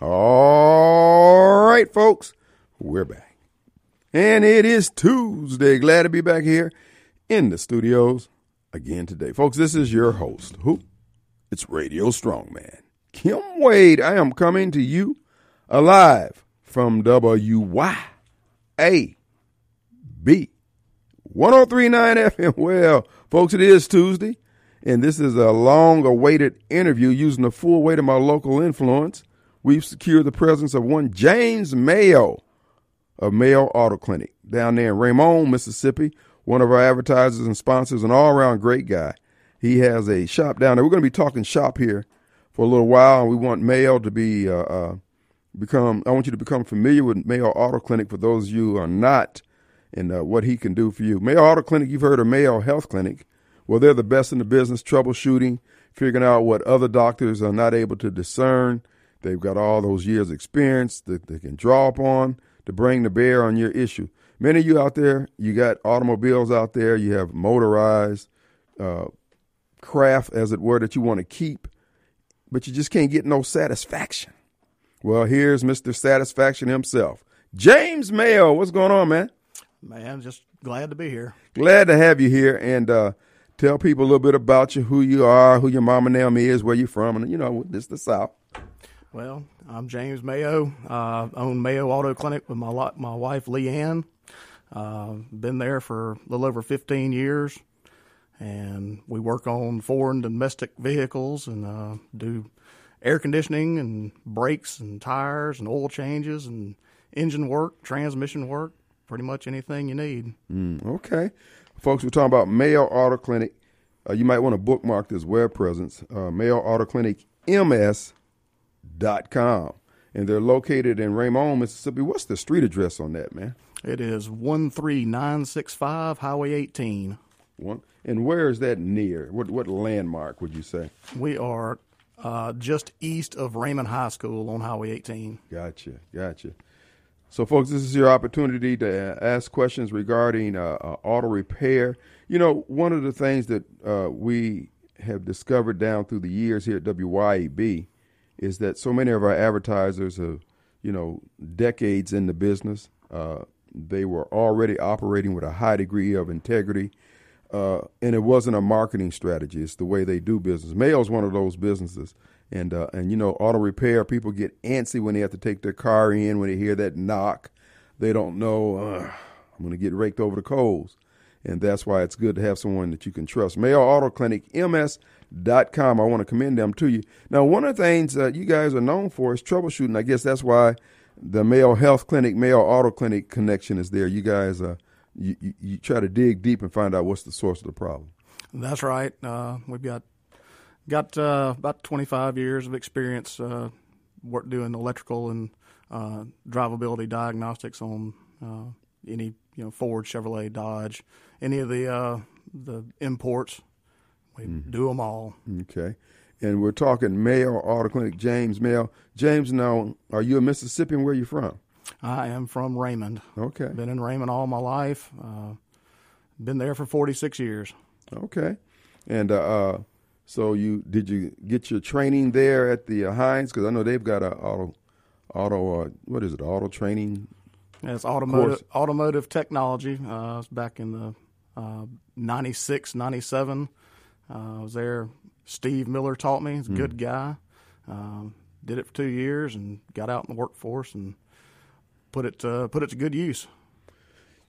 All right, folks, we're back. And it is Tuesday. Glad to be back here in the studios again today. Folks, this is your host. Who? It's Radio Strongman. Kim Wade. I am coming to you alive from WYAB 1039 FM. Well, folks, it is Tuesday, and this is a long awaited interview using the full weight of my local influence. We've secured the presence of one James Mayo of Mayo Auto Clinic down there in Raymond, Mississippi. One of our advertisers and sponsors, an all around great guy. He has a shop down there. We're going to be talking shop here for a little while, and we want Mayo to be uh, uh, become. I want you to become familiar with Mayo Auto Clinic for those of you who are not, and uh, what he can do for you. Mayo Auto Clinic, you've heard of Mayo Health Clinic. Well, they're the best in the business, troubleshooting, figuring out what other doctors are not able to discern. They've got all those years' experience that they can draw upon to bring to bear on your issue. Many of you out there, you got automobiles out there, you have motorized uh, craft, as it were, that you want to keep, but you just can't get no satisfaction. Well, here's Mr. Satisfaction himself, James Mayo. What's going on, man? Man, just glad to be here. Glad to have you here, and uh, tell people a little bit about you, who you are, who your mama and name is, where you're from, and you know, this is the South. Well, I'm James Mayo. I own Mayo Auto Clinic with my my wife Leanne. Uh, been there for a little over 15 years, and we work on foreign domestic vehicles and uh, do air conditioning and brakes and tires and oil changes and engine work, transmission work, pretty much anything you need. Mm, okay, folks, we're talking about Mayo Auto Clinic. Uh, you might want to bookmark this web presence, uh, Mayo Auto Clinic MS com, and they're located in Raymond, Mississippi. What's the street address on that, man? It is one three nine six five Highway eighteen. One, and where is that near? What what landmark would you say? We are uh, just east of Raymond High School on Highway 18. Gotcha, gotcha. So, folks, this is your opportunity to ask questions regarding uh, uh, auto repair. You know, one of the things that uh, we have discovered down through the years here at WYAB is that so many of our advertisers have, you know, decades in the business. Uh, they were already operating with a high degree of integrity, uh, and it wasn't a marketing strategy. It's the way they do business. Mayo's one of those businesses, and uh, and you know, auto repair people get antsy when they have to take their car in when they hear that knock. They don't know I'm going to get raked over the coals, and that's why it's good to have someone that you can trust. Mayo Auto Clinic, MS.com. I want to commend them to you. Now, one of the things that you guys are known for is troubleshooting. I guess that's why the Mayo Health Clinic, Mayo Auto Clinic connection is there. You guys, uh, you, you, you, try to dig deep and find out what's the source of the problem. That's right. Uh, we've got got uh, about 25 years of experience uh, work doing electrical and uh, drivability diagnostics on uh, any you know Ford, Chevrolet, Dodge, any of the the imports. We mm-hmm. do them all. Okay and we're talking Mayo Auto Clinic, James Mayo. James, now, are you a Mississippian? Where are you from? I am from Raymond. Okay. Been in Raymond all my life. Uh, been there for 46 years. Okay. And uh, uh, so you did you get your training there at the uh, Hinds? Because I know they've got a auto, auto uh, what is it, auto training? Yeah, it's automotive, automotive technology. Uh, back in the uh, 96, 97. Uh, I was there Steve Miller taught me. He's a good hmm. guy. Um, did it for two years and got out in the workforce and put it uh, put it to good use.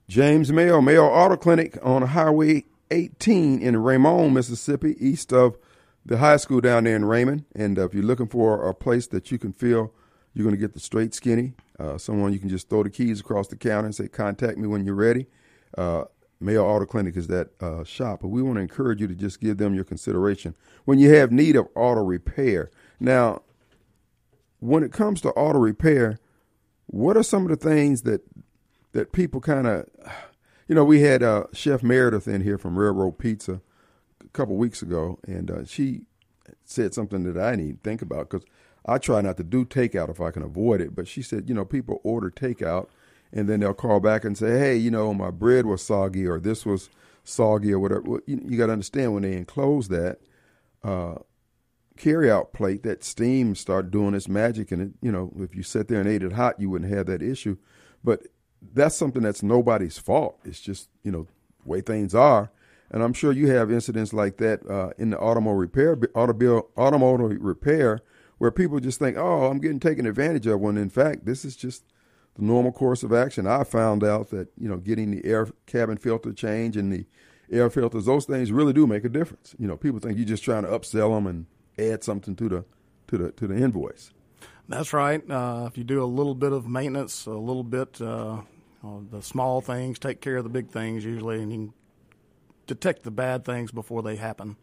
James Mayo, Mayo Auto Clinic on Highway 18 in Raymond, Mississippi, east of the high school down there in Raymond. And uh, if you're looking for a place that you can feel you're going to get the straight skinny, uh, someone you can just throw the keys across the counter and say, "Contact me when you're ready." Uh, Mayo Auto Clinic is that uh, shop, but we want to encourage you to just give them your consideration when you have need of auto repair. Now, when it comes to auto repair, what are some of the things that that people kind of, you know, we had uh, Chef Meredith in here from Railroad Pizza a couple weeks ago, and uh, she said something that I need to think about because I try not to do takeout if I can avoid it. But she said, you know, people order takeout and then they'll call back and say, "Hey, you know, my bread was soggy, or this was soggy, or whatever." You, you got to understand when they enclose that, uh, carryout plate, that steam start doing its magic, and it, you know, if you sit there and ate it hot, you wouldn't have that issue. But that's something that's nobody's fault. It's just you know the way things are, and I'm sure you have incidents like that uh, in the automobile repair, automobile, automotive repair, where people just think, "Oh, I'm getting taken advantage of." When in fact, this is just the normal course of action. I found out that you know getting the air cabin filter change and the air filters, those things really do make a difference. You know, people think you're just trying to upsell them and add something to the to the to the invoice. That's right. Uh, if you do a little bit of maintenance, a little bit uh, the small things, take care of the big things usually, and you can detect the bad things before they happen.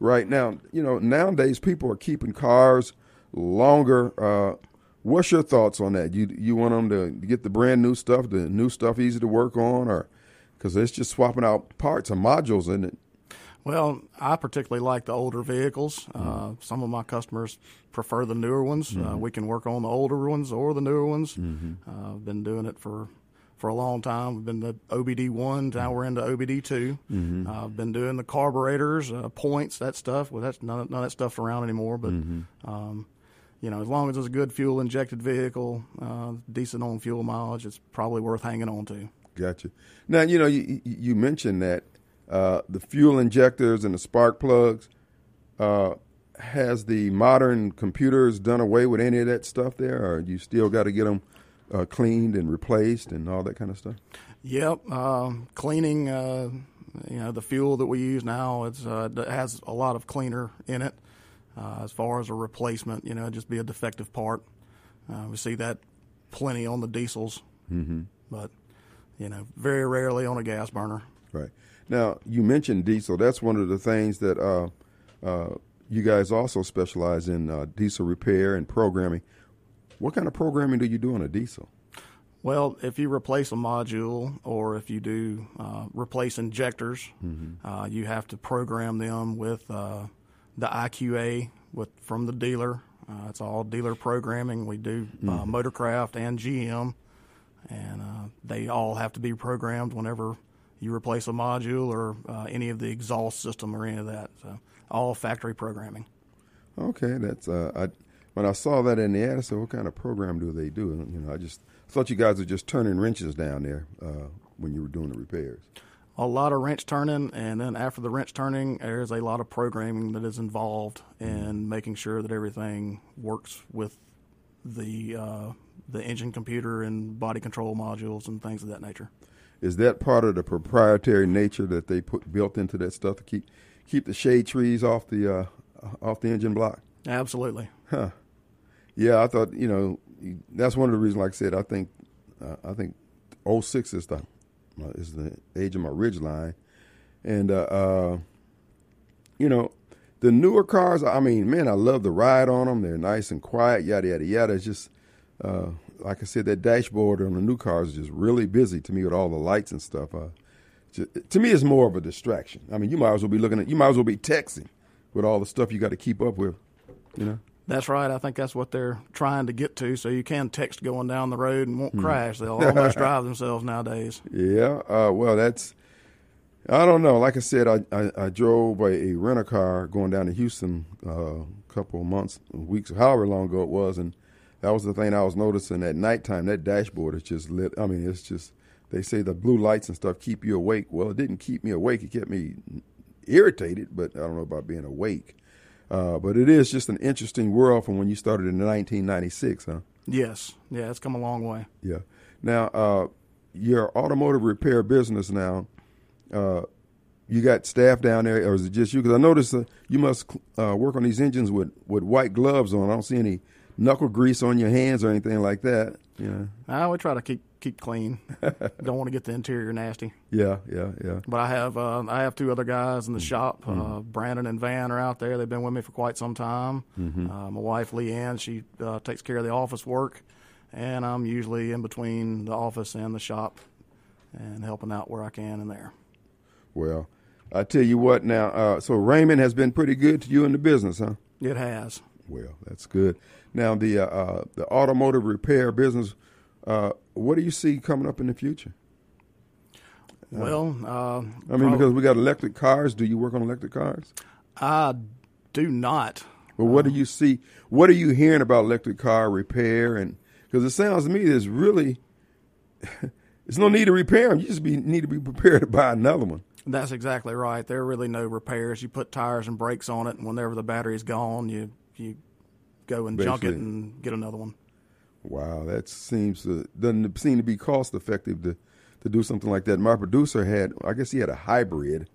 Right now, you know nowadays people are keeping cars longer. Uh, what's your thoughts on that? You you want them to get the brand new stuff, the new stuff easy to work on, or because it's just swapping out parts and modules in it. Well, I particularly like the older vehicles. Uh, mm-hmm. Uh, some of my customers prefer the newer ones. Uh, mm-hmm. Uh, we can work on the older ones or the newer ones. Mm-hmm. Uh, I've been doing it for for a long time. We've been the OBD one. Now we're into OBD 2 mm-hmm. uh, I've been doing the carburetors, points, that stuff. Well, that's none, none of that stuff's around anymore. But mm-hmm. um, you know, as long as it's a good fuel injected vehicle, decent on fuel mileage, it's probably worth hanging on to. Gotcha. Now you know you you mentioned that uh, the fuel injectors and the spark plugs. Uh, has the modern computers done away with any of that stuff there, or you still got to get them uh, cleaned and replaced and all that kind of stuff? Yep, um, cleaning. Uh, you know, the fuel that we use now it's, uh, it has a lot of cleaner in it. Uh, as far as a replacement, you know, just be a defective part. we see that plenty on the diesels, mm-hmm. but you know, very rarely on a gas burner. Right. Now, you mentioned diesel. That's one of the things that uh, uh, you guys also specialize in uh, diesel repair and programming. What kind of programming do you do on a diesel? Well, if you replace a module or if you do uh, replace injectors, mm-hmm. Uh, you have to program them with uh, the IQA with from the dealer. it's all dealer programming. We do mm-hmm. Motorcraft and GM, and uh, they all have to be programmed whenever you replace a module or uh, any of the exhaust system or any of that. So all factory programming. Okay, that's uh, I, when I saw that in the ad, I said, "What kind of program do they do?" And, you know, I just thought you guys were just turning wrenches down there uh, when you were doing the repairs. A lot of wrench turning, and then after the wrench turning, there's a lot of programming that is involved in mm-hmm. making sure that everything works with the uh, the engine computer and body control modules and things of that nature. Is that part of the proprietary nature that they put built into that stuff to keep keep the shade trees off the uh, off the engine block? Absolutely. Huh. Yeah, I thought you know that's one of the reasons. Like I said, I think uh, I think 06 is the is the age of my Ridgeline, and uh, uh, you know the newer cars. I mean, man, I love the ride on them. They're nice and quiet. Yada yada yada. It's just uh, like I said, that dashboard on the new cars is just really busy to me with all the lights and stuff. Uh, just, to me, it's more of a distraction. I mean, you might as well be looking at, you might as well be texting with all the stuff you got to keep up with, you know. That's right. I think that's what they're trying to get to. So you can text going down the road and won't mm. crash. They'll almost drive themselves nowadays. Yeah. Uh, well, that's. I don't know. Like I said, I I, I drove a, a rent a car going down to Houston uh, a couple of months, weeks, however long ago it was, and that was the thing I was noticing at nighttime. That dashboard is just lit. I mean, it's just they say the blue lights and stuff keep you awake. Well, it didn't keep me awake. It kept me irritated, but I don't know about being awake. Uh, but it is just an interesting world from when you started in 1996, huh? Yes. Yeah, it's come a long way. Yeah. Now, uh, your automotive repair business now, uh, you got staff down there, or is it just you? Because I noticed uh, you must uh, work on these engines with, with white gloves on. I don't see any knuckle grease on your hands or anything like that. Yeah. I would try to keep keep clean. Don't want to get the interior nasty. Yeah, yeah, yeah. But I have uh, I have two other guys in the mm-hmm. shop. Uh, mm-hmm. Brandon and Van are out there. They've been with me for quite some time. Mm-hmm. Uh, my wife Leanne, she uh, takes care of the office work, and I'm usually in between the office and the shop, and helping out where I can in there. Well, I tell you what. Now, uh, so Raymond has been pretty good to you in the business, huh? It has. Well, that's good. Now, the uh, uh, the automotive repair business, uh, what do you see coming up in the future? Well, uh, I mean, because we got electric cars. Do you work on electric cars? I do not. Well, what do you see? What are you hearing about electric car repair? And because it sounds to me there's really there's no need to repair them. You just be, need to be prepared to buy another one. That's exactly right. There are really no repairs. You put tires and brakes on it, and whenever the battery's gone, you you go and junk it and get another one. Wow, that seems to, doesn't seem to be cost effective to to do something like that. My producer had, I guess he had a hybrid.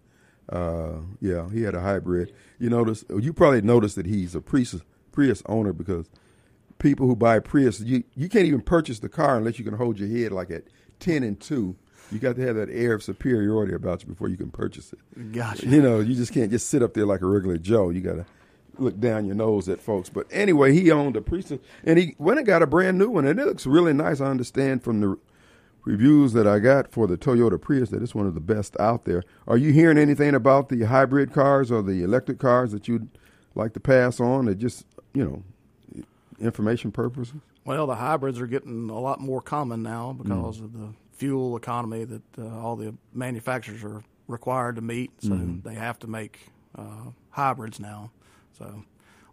Uh, yeah, he had a hybrid. You notice, you probably noticed that he's a Prius Prius owner because people who buy Prius, you you can't even purchase the car unless you can hold your head like at ten and two. You got to have that air of superiority about you before you can purchase it. Gotcha. You know, you just can't just sit up there like a regular Joe. You got to look down your nose at folks. But anyway, he owned a Prius, and he went and got a brand new one, and it looks really nice. I understand from the reviews that I got for the Toyota Prius that it's one of the best out there. Are you hearing anything about the hybrid cars or the electric cars that you'd like to pass on? That just you know, information purposes. Well, the hybrids are getting a lot more common now because Mm. of the fuel economy that uh, all the manufacturers are required to meet. So Mm-hmm. they have to make uh, hybrids now. So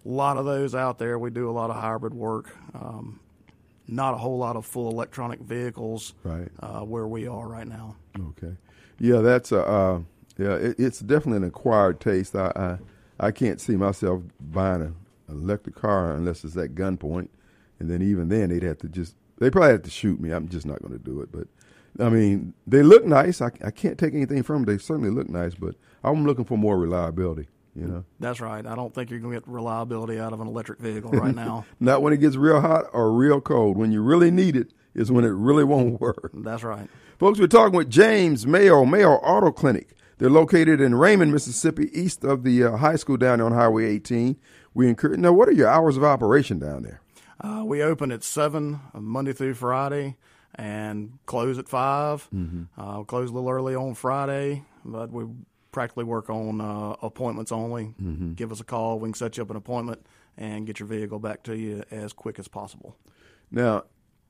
a lot of those out there. We do a lot of hybrid work. Um, not a whole lot of full electronic vehicles Right. uh, where we are right now. Okay. Yeah, that's a uh, yeah. It, it's definitely an acquired taste. I, I I can't see myself buying a, an electric car unless it's at gunpoint, and then even then they'd have to just they probably have to shoot me. I'm just not going to do it. But I mean, they look nice. I I can't take anything from them. They certainly look nice, but I'm looking for more reliability. You know, That's right. I don't think you're going to get reliability out of an electric vehicle right now. not when it gets real hot or real cold. When you really need it is when it really won't work. That's right. Folks, we're talking with James Mayo, Mayo Auto Clinic. They're located in Raymond, Mississippi, east of the uh, high school down there on Highway 18. We encourage. Now, what are your hours of operation down there? Uh, we open at seven uh, Monday through Friday, and close at 5 Uh, we close a little early on Friday, but we practically work on uh, appointments only. Give us a call, we can set you up an appointment and get your vehicle back to you as quick as possible. Now,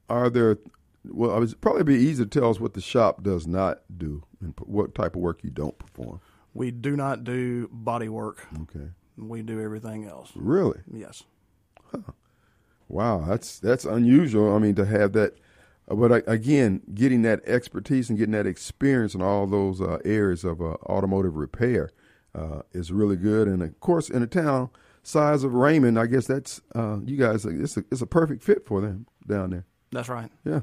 are there? Well, it would probably be easy to tell us what the shop does not do and what type of work you don't perform. We do not do body work. Okay, We do everything else. really? Yes. Wow, that's that's unusual. I mean, to have that, uh, but I, again, getting that expertise and getting that experience in all those uh, areas of uh, automotive repair uh, is really good. And of course, in a town size of Raymond, I guess that's uh, you guys. It's a it's a perfect fit for them down there. That's right. Yeah,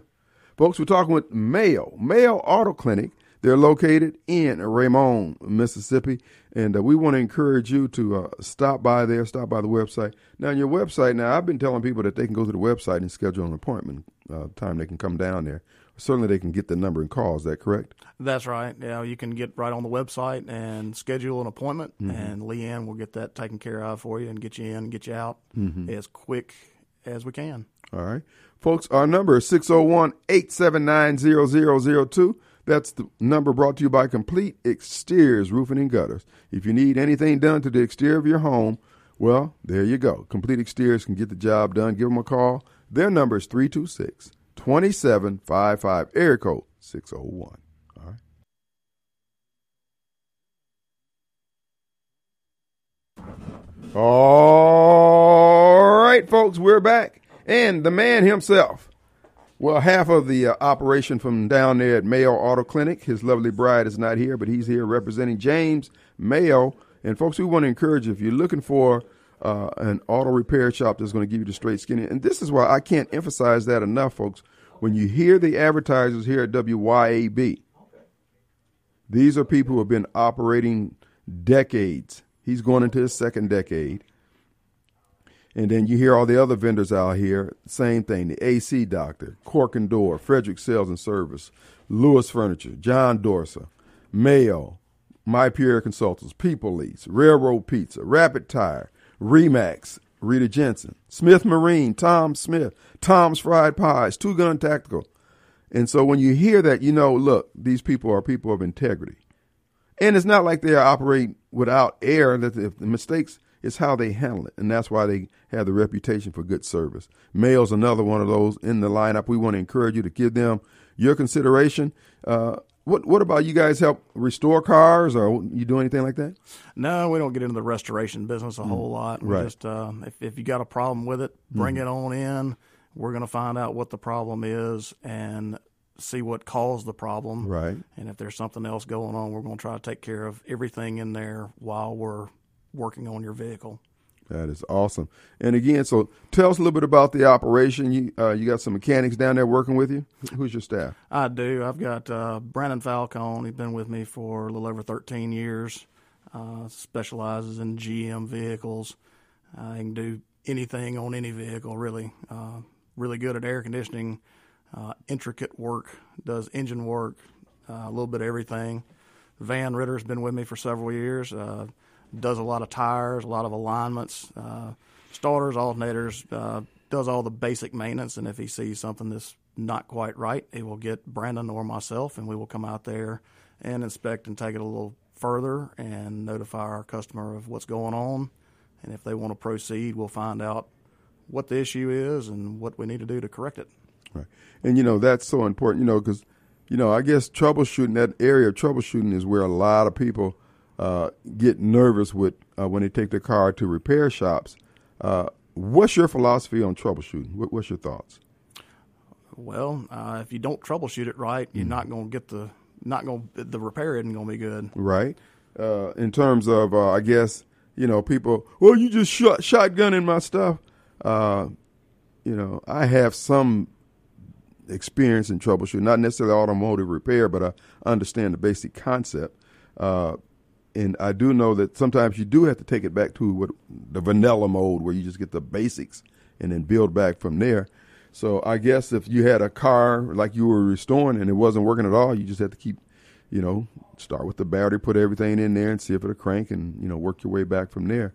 folks, we're talking with Mayo Mayo Auto Clinic. They're located in Raymond, Mississippi, and uh, we want to encourage you to uh, stop by there, stop by the website. Now, on your website, now I've been telling people that they can go to the website and schedule an appointment uh, time they can come down there. Certainly, they can get the number and call. Is that correct? That's right. Yeah, you can get right on the website and schedule an appointment, and Leanne will get that taken care of for you and get you in and get you out as quick as we can. All right. Folks, our number is 601 879 0002. That's the number brought to you by Complete Exteriors Roofing and Gutters. If you need anything done to the exterior of your home, well, there you go. Complete Exteriors can get the job done. Give them a call. Their number is 326 2755, area code 601. All right. All right, folks, we're back. And the man himself, well, half of the uh, operation from down there at Mayo Auto Clinic, his lovely bride is not here, but he's here representing James Mayo. And folks, we want to encourage you if you're looking for uh, an auto repair shop that's going to give you the straight skinny. and this is why I can't emphasize that enough, folks. When you hear the advertisers here at WYAB, these are people who have been operating decades. He's going into his second decade. And then you hear all the other vendors out here, same thing. The AC Doctor, Cork and Door, Frederick Sales and Service, Lewis Furniture, John Dorsa, Mayo, My Pierre Consultants, People Lease, Railroad Pizza, Rapid Tire, Remax, Rita Jensen, Smith Marine, Tom Smith, Tom's Fried Pies, Two Gun Tactical. And so when you hear that, you know, look, these people are people of integrity. And it's not like they operate without air. That if the mistakes, it's how they handle it, and that's why they have the reputation for good service. Mayo's another one of those in the lineup. We want to encourage you to give them your consideration. Uh, what what about you guys help restore cars or you do anything like that? No, we don't get into the restoration business a whole lot. We Right. just uh, if if you got a problem with it, bring it on in. We're going to find out what the problem is and see what caused the problem. Right. And if there's something else going on, we're going to try to take care of everything in there while we're working on your vehicle. That is awesome. And again, so tell us a little bit about the operation. You uh, you got some mechanics down there working with you. Who's your staff? I do. I've got uh, Brandon Falcone. He's been with me for a little over 13 years. Uh, specializes in GM vehicles. Uh, he can do anything on any vehicle, really. Uh, really good at air conditioning, uh, intricate work, does engine work, uh, a little bit of everything. Van Ritter's been with me for several years. Does a lot of tires, a lot of alignments, uh, starters, alternators. Uh, does all the basic maintenance, and if he sees something that's not quite right, he will get Brandon or myself, and we will come out there and inspect and take it a little further and notify our customer of what's going on. And if they want to proceed, we'll find out what the issue is and what we need to do to correct it. Right. And you know that's so important. You know because you know I guess troubleshooting that area of troubleshooting is where a lot of people uh, get nervous with uh, when they take their car to repair shops. Uh, what's your philosophy on troubleshooting? What, what's your thoughts? Well, uh, if you don't troubleshoot it right, you're not going to get the not going the repair isn't going to be good. right? Uh, in terms of, uh, I guess, you know, people, well, you just shot shotgunning my stuff. Uh, you know, I have some experience in troubleshooting, not necessarily automotive repair, but I understand the basic concept. Uh, and I do know that sometimes you do have to take it back to what the vanilla mode, where you just get the basics and then build back from there. So I guess if you had a car like you were restoring and it wasn't working at all, you just had to keep, you know, start with the battery, put everything in there, and see if it'll crank, and you know, work your way back from there.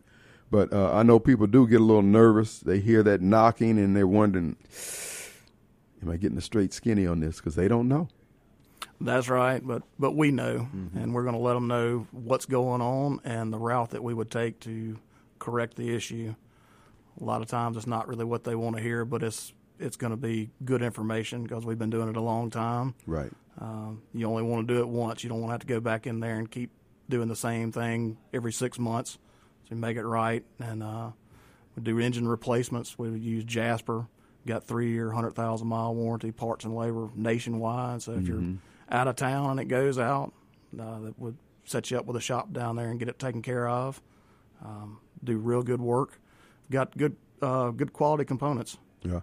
But uh, I know people do get a little nervous. They hear that knocking and they're wondering, am I getting a straight skinny on this? Because they don't know. That's right, but but we know, and we're going to let them know what's going on and the route that we would take to correct the issue. A lot of times, it's not really what they want to hear, but it's it's going to be good information because we've been doing it a long time. Right. Um, you only want to do it once. You don't want to have to go back in there and keep doing the same thing every six months. So you make it right, and uh, we do engine replacements. We use Jasper. Got three year, hundred thousand mile warranty, parts and labor nationwide. So if you're out of town and it goes out, uh, that would set you up with a shop down there and get it taken care of. Um, do real good work. Got good, uh, good quality components. Yeah,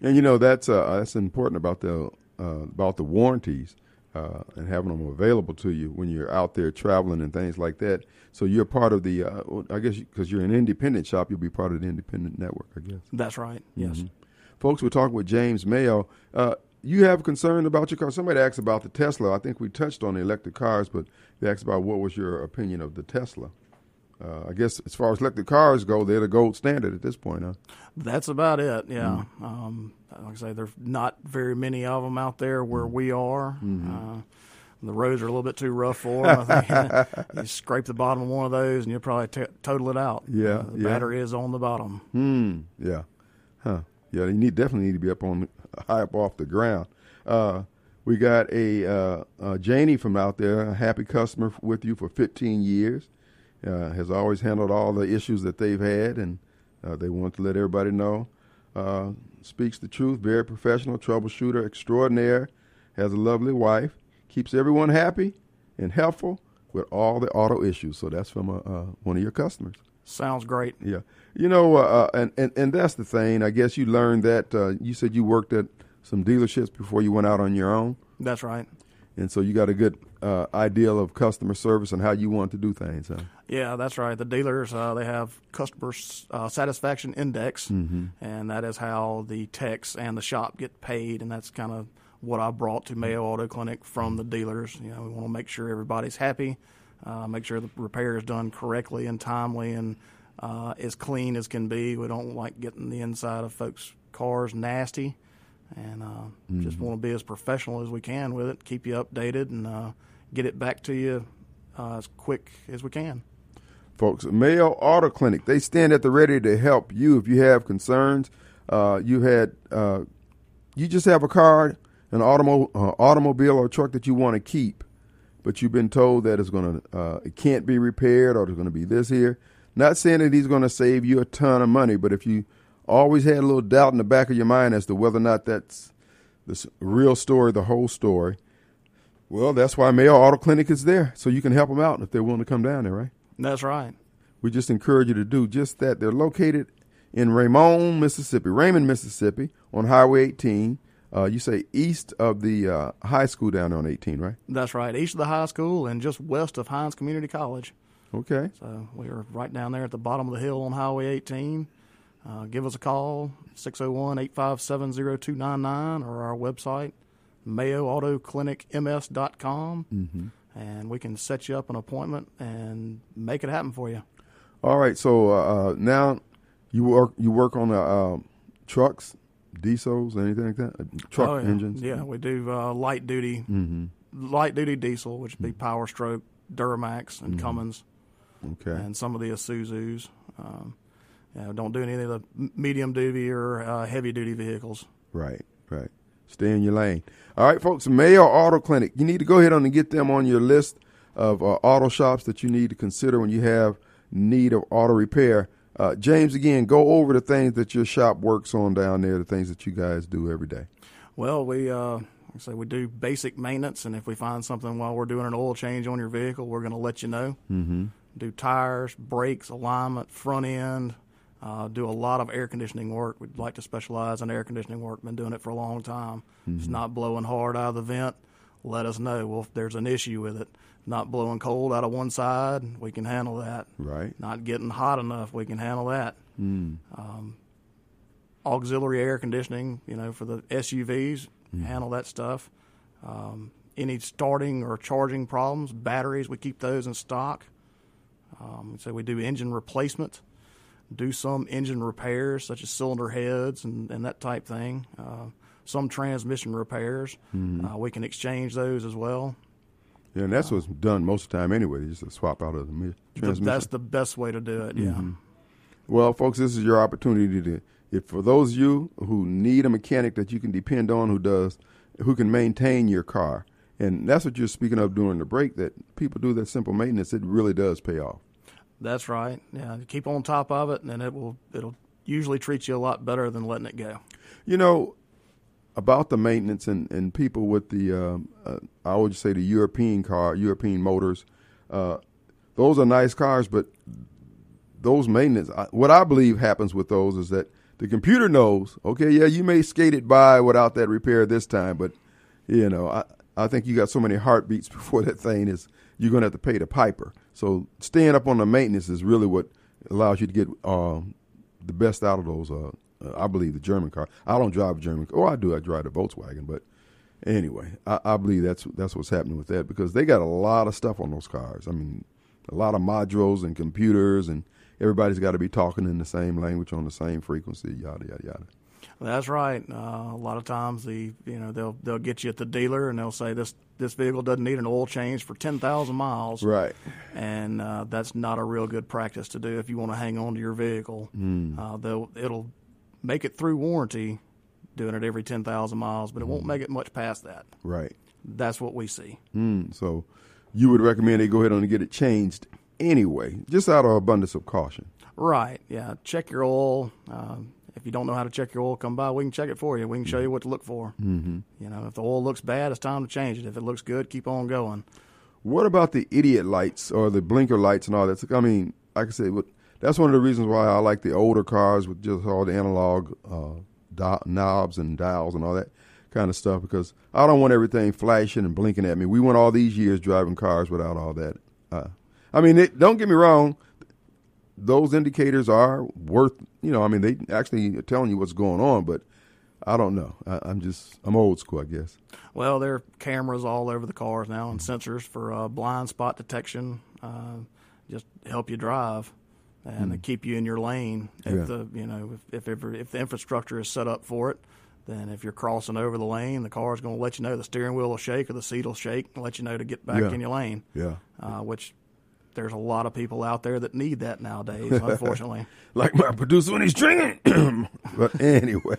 and you know that's uh, that's important about the uh, about the warranties uh, and having them available to you when you're out there traveling and things like that. So you're part of the, uh, I guess, because you're an independent shop, you'll be part of the independent network, I guess. That's right. Yes. Folks, we're talking with James Mayo. Uh, you have concern about your car. Somebody asked about the Tesla. I think we touched on the electric cars, but they asked about what was your opinion of the Tesla. Uh, I guess as far as electric cars go, they're the gold standard at this point, huh? That's about it. Yeah. Um, like I say, there's not very many of them out there where we are. Uh, the roads are a little bit too rough for them. I think you scrape the bottom of one of those, and you'll probably t- total it out. Yeah, Uh, the yeah. battery is on the bottom. Hmm. Yeah. Huh. Yeah. They need definitely need to be up on high up off the ground. Uh, we got a uh, uh, Janie from out there, a happy customer with you for 15 years. Uh, has always handled all the issues that they've had, and uh, they want to let everybody know. Uh, speaks the truth, very professional, troubleshooter extraordinaire. Has a lovely wife, keeps everyone happy and helpful with all the auto issues. So that's from uh, one of your customers. Sounds great. Yeah, you know, uh, uh, and, and and that's the thing. I guess you learned that. Uh, you said you worked at some dealerships before you went out on your own, That's right. and so you got a good uh, idea of customer service and how you want to do things. Huh? Yeah, that's right. The dealers uh, they have customer uh, satisfaction index, and that is how the techs and the shop get paid, and that's kind of what I brought to Mayo Auto Clinic from the dealers. You know, we want to make sure everybody's happy, uh, make sure the repair is done correctly and timely, and uh, as clean as can be. We don't like getting the inside of folks' cars nasty, and uh, just want to be as professional as we can with it. Keep you updated and uh, get it back to you uh, as quick as we can. folks. Mayo Auto Clinic. They stand at the ready to help you if you have concerns. Uh, you had, uh, you just have a car, an automo- uh, automobile or truck that you want to keep. but you've been told that it's going to uh, it can't be repaired or there's going to be this here. Not saying that he's going to save you a ton of money, but if you always had a little doubt in the back of your mind as to whether or not that's the real story, the whole story, well, that's why Mayo Auto Clinic is there, so you can help them out if they're willing to come down there, right? That's right. We just encourage you to do just that. They're located in Raymond, Mississippi, Raymond, Mississippi, on Highway 18. Uh, you say east of the uh, high school down on 18, right? That's right. East of the high school and just west of Hinds Community College. Okay. So we are right down there at the bottom of the hill on Highway 18. Uh, give us a call, 601 857 0299, or our website, mayoautoclinicms.com, mm-hmm. and we can set you up an appointment and make it happen for you. All right. So uh, now you work you work on the uh, trucks, diesels, anything like that, uh, truck oh, yeah. engines. Yeah, we do uh, light duty, Mm-hmm. light duty diesel, which would be Power Stroke, Duramax, and Mhm. Cummins, Okay. and some of the Isuzus. Um, yeah, don't do any of the medium duty or uh, heavy duty vehicles. Right, right. Stay in your lane. All right, folks. Mayo Auto Clinic. You need to go ahead on and get them on your list of uh, auto shops that you need to consider when you have need of auto repair. Uh, James, again, go over the things that your shop works on down there, the things that you guys do every day. Well, we uh, say we do basic maintenance, and if we find something while we're doing an oil change on your vehicle, we're going to let you know. Mm-hmm. Do tires, brakes, alignment, front end. Uh, do a lot of air conditioning work. We'd like to specialize in air conditioning work. Been doing it for a long time. It's not blowing hard out of the vent. Let us know. Well, if there's an issue with it, not blowing cold out of one side, we can handle that. Right. Not getting hot enough, we can handle that. Mm. Um, auxiliary air conditioning, you know, for the SUVs, handle that stuff. Um, any starting or charging problems, batteries, we keep those in stock. Um, so we do engine replacement, do some engine repairs such as cylinder heads and, and that type thing. Uh, some transmission repairs, uh, we can exchange those as well. Yeah, and that's what's done most of the time anyway. Just to swap out of the mi- transmission. That's the best way to do it. Yeah. Well, folks, this is your opportunity to, if for those of you who need a mechanic that you can depend on, who does, who can maintain your car, and that's what you're speaking of during the break. That people do that simple maintenance, it really does pay off. That's right. Yeah, keep on top of it, and then it will it'll usually treat you a lot better than letting it go. You know about the maintenance and, and people with the um, uh, I would say the European car, European motors. Uh, those are nice cars, but those maintenance. I, what I believe happens with those is that the computer knows. Okay, yeah, you may skate it by without that repair this time, but you know, I I think you got so many heartbeats before that thing is you're going to have to pay the piper. So staying up on the maintenance is really what allows you to get um, the best out of those. Uh, uh, I believe the German car. I don't drive a German car. Oh, I do. I drive a Volkswagen. But anyway, I, I believe that's that's what's happening with that because they got a lot of stuff on those cars. I mean, a lot of modules and computers, and everybody's got to be talking in the same language on the same frequency. Yada yada yada. That's right. Uh, a lot of times, the you know they'll they'll get you at the dealer and they'll say this this vehicle doesn't need an oil change for ten thousand miles, Right. and uh, that's not a real good practice to do if you want to hang on to your vehicle. Uh, they'll it'll make it through warranty, doing it every ten thousand miles, but it won't make it much past that. Right. That's what we see. Mm, so you would recommend they go ahead and get it changed anyway, just out of abundance of caution. Right. Yeah. Check your oil. Um, if you don't know how to check your oil, come by. We can check it for you. We can show you what to look for. Mm-hmm. You know, if the oil looks bad, it's time to change it. If it looks good, keep on going. What about the idiot lights or the blinker lights and all that? I mean, like I said, that's one of the reasons why I like the older cars with just all the analog uh, di- knobs and dials and all that kind of stuff because I don't want everything flashing and blinking at me. We went all these years driving cars without all that. Uh, I mean, it, don't get me wrong; those indicators are worth. You know, I mean, they actually are telling you what's going on, but I don't know. I, I'm just I'm old school, I guess. Well, there are cameras all over the cars now and sensors for uh, blind spot detection. Uh, just help you drive and to keep you in your lane. If Yeah. the you know if if, ever, if the infrastructure is set up for it, then if you're crossing over the lane, the car is going to let you know the steering wheel will shake or the seat will shake and let you know to get back Yeah. in your lane. Yeah. Uh, which there's a lot of people out there that need that nowadays, unfortunately. like my producer when he's drinking. but anyway,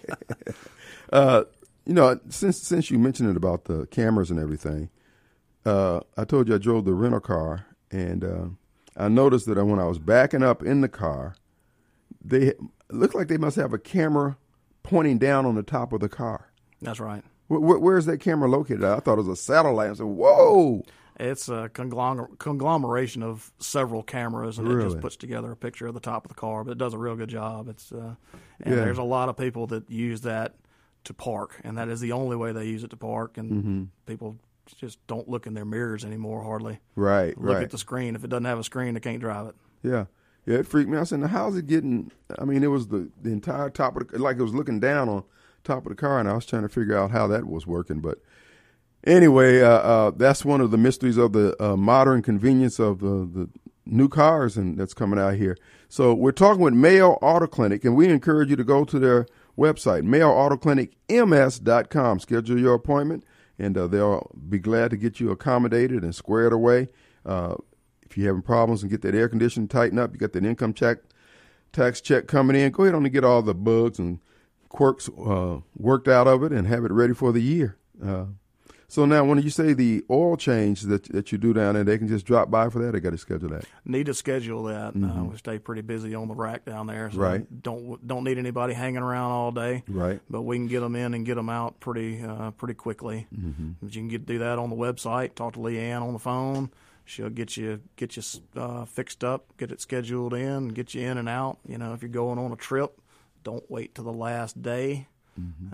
uh, you know, since since you mentioned it about the cameras and everything, uh, I told you I drove the rental car, and uh, I noticed that when I was backing up in the car, they looked like they must have a camera pointing down on the top of the car. That's right. Where, where, where's that camera located? I thought it was a satellite. I said, "Whoa!" It's a conglomer- conglomeration of several cameras, and it just puts together a picture of the top of the car. But it does a real good job. It's uh, and Yeah. there's a lot of people that use that to park, and that is the only way they use it to park. And Mm-hmm. people just don't look in their mirrors anymore. Hardly Right, look right. at the screen. If it doesn't have a screen, they can't drive it. Yeah. Yeah, it freaked me out. I said, how's it getting? I mean, it was the, the entire top of the, like it was looking down on top of the car, and I was trying to figure out how that was working. But anyway, uh, uh, that's one of the mysteries of the uh, modern convenience of the, the new cars and that's coming out here. So we're talking with Mayo Auto Clinic, and we encourage you to go to their website, mayoautoclinicms.com. Schedule your appointment, and uh, they'll be glad to get you accommodated and squared away. Uh, if you're having problems and get that air conditioning tightened up, you got that income check, tax check coming in, go ahead on and get all the bugs and quirks uh, worked out of it and have it ready for the year. Uh, so now, when you say the oil change that that you do down there, they can just drop by for that. They got to schedule that. Need to schedule that. Uh, we stay pretty busy on the rack down there, so Mm-hmm. Right. don't don't need anybody hanging around all day. Right. but we can get them in and get them out pretty uh, pretty quickly. Mm-hmm. But you can get do that on the website. Talk to Leanne on the phone. She'll get you get you uh, fixed up, get it scheduled in, get you in and out. You know, if you're going on a trip, don't wait till the last day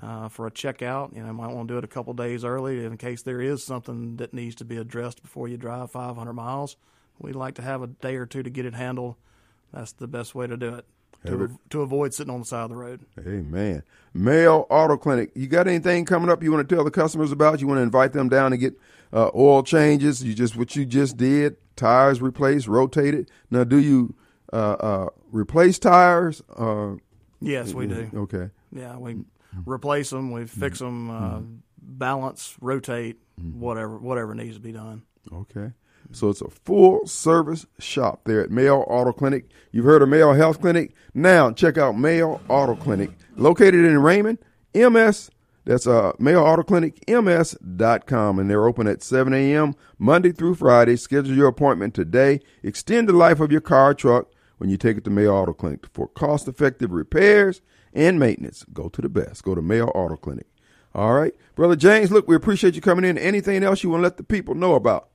uh, for a checkout. You know, might want to do it a couple days early in case there is something that needs to be addressed before you drive 500 miles. We'd like to have a day or two to get it handled. That's the best way to do it. To, to avoid sitting on the side of the road. Amen. Mayo Auto Clinic. You got anything coming up you want to tell the customers about? You want to invite them down to get uh, oil changes? You just what you just did, tires replaced, rotated. Now, do you uh, uh, replace tires? Uh, Yes, we do. Okay. Yeah, we replace them, we fix them, uh, balance, rotate, whatever whatever needs to be done. Okay. So it's a full service shop there at Mayo Auto Clinic. You've heard of Mayo Health Clinic. Now check out Mayo Auto Clinic. Located in Raymond, MS. That's uh, Mayo Auto Clinic, MS.com. And they're open at 7 a.m. Monday through Friday. Schedule your appointment today. Extend the life of your car or truck when you take it to Mayo Auto Clinic. For cost effective repairs and maintenance, go to the best. Go to Mayo Auto Clinic. All right. Brother James, look, we appreciate you coming in. Anything else you want to let the people know about?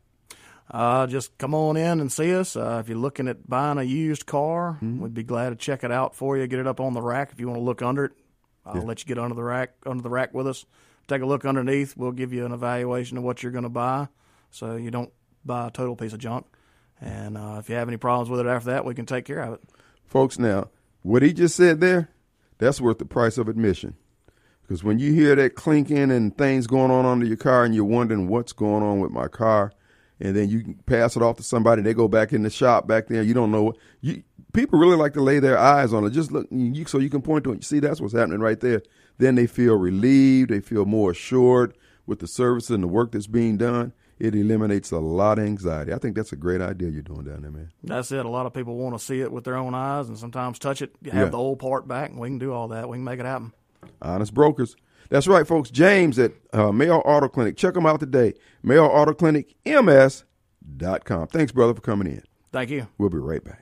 Uh, just come on in and see us. Uh, if you're looking at buying a used car, we'd be glad to check it out for you. Get it up on the rack if you want to look under it. I'll let you get under the rack under the rack with us. Take a look underneath. We'll give you an evaluation of what you're going to buy, so you don't buy a total piece of junk. And uh, if you have any problems with it after that, we can take care of it. Folks, now, what he just said there, that's worth the price of admission. Because when you hear that clinking and things going on under your car and you're wondering what's going on with my car, and then you pass it off to somebody, they go back in the shop back there, you don't know what you people really like to lay their eyes on it. Just look you so you can point to it. You see that's what's happening right there. Then they feel relieved, they feel more assured with the service and the work that's being done. It eliminates a lot of anxiety. I think that's a great idea you're doing down there, man. That's it. A lot of people want to see it with their own eyes and sometimes touch it, have Yeah. the old part back, and we can do all that. We can make it happen. Honest Brokers. That's right, folks. James at uh, Mayo Auto Clinic. Check them out today. Mayo Auto Clinic, MS.com. Thanks, brother, for coming in. Thank you. We'll be right back.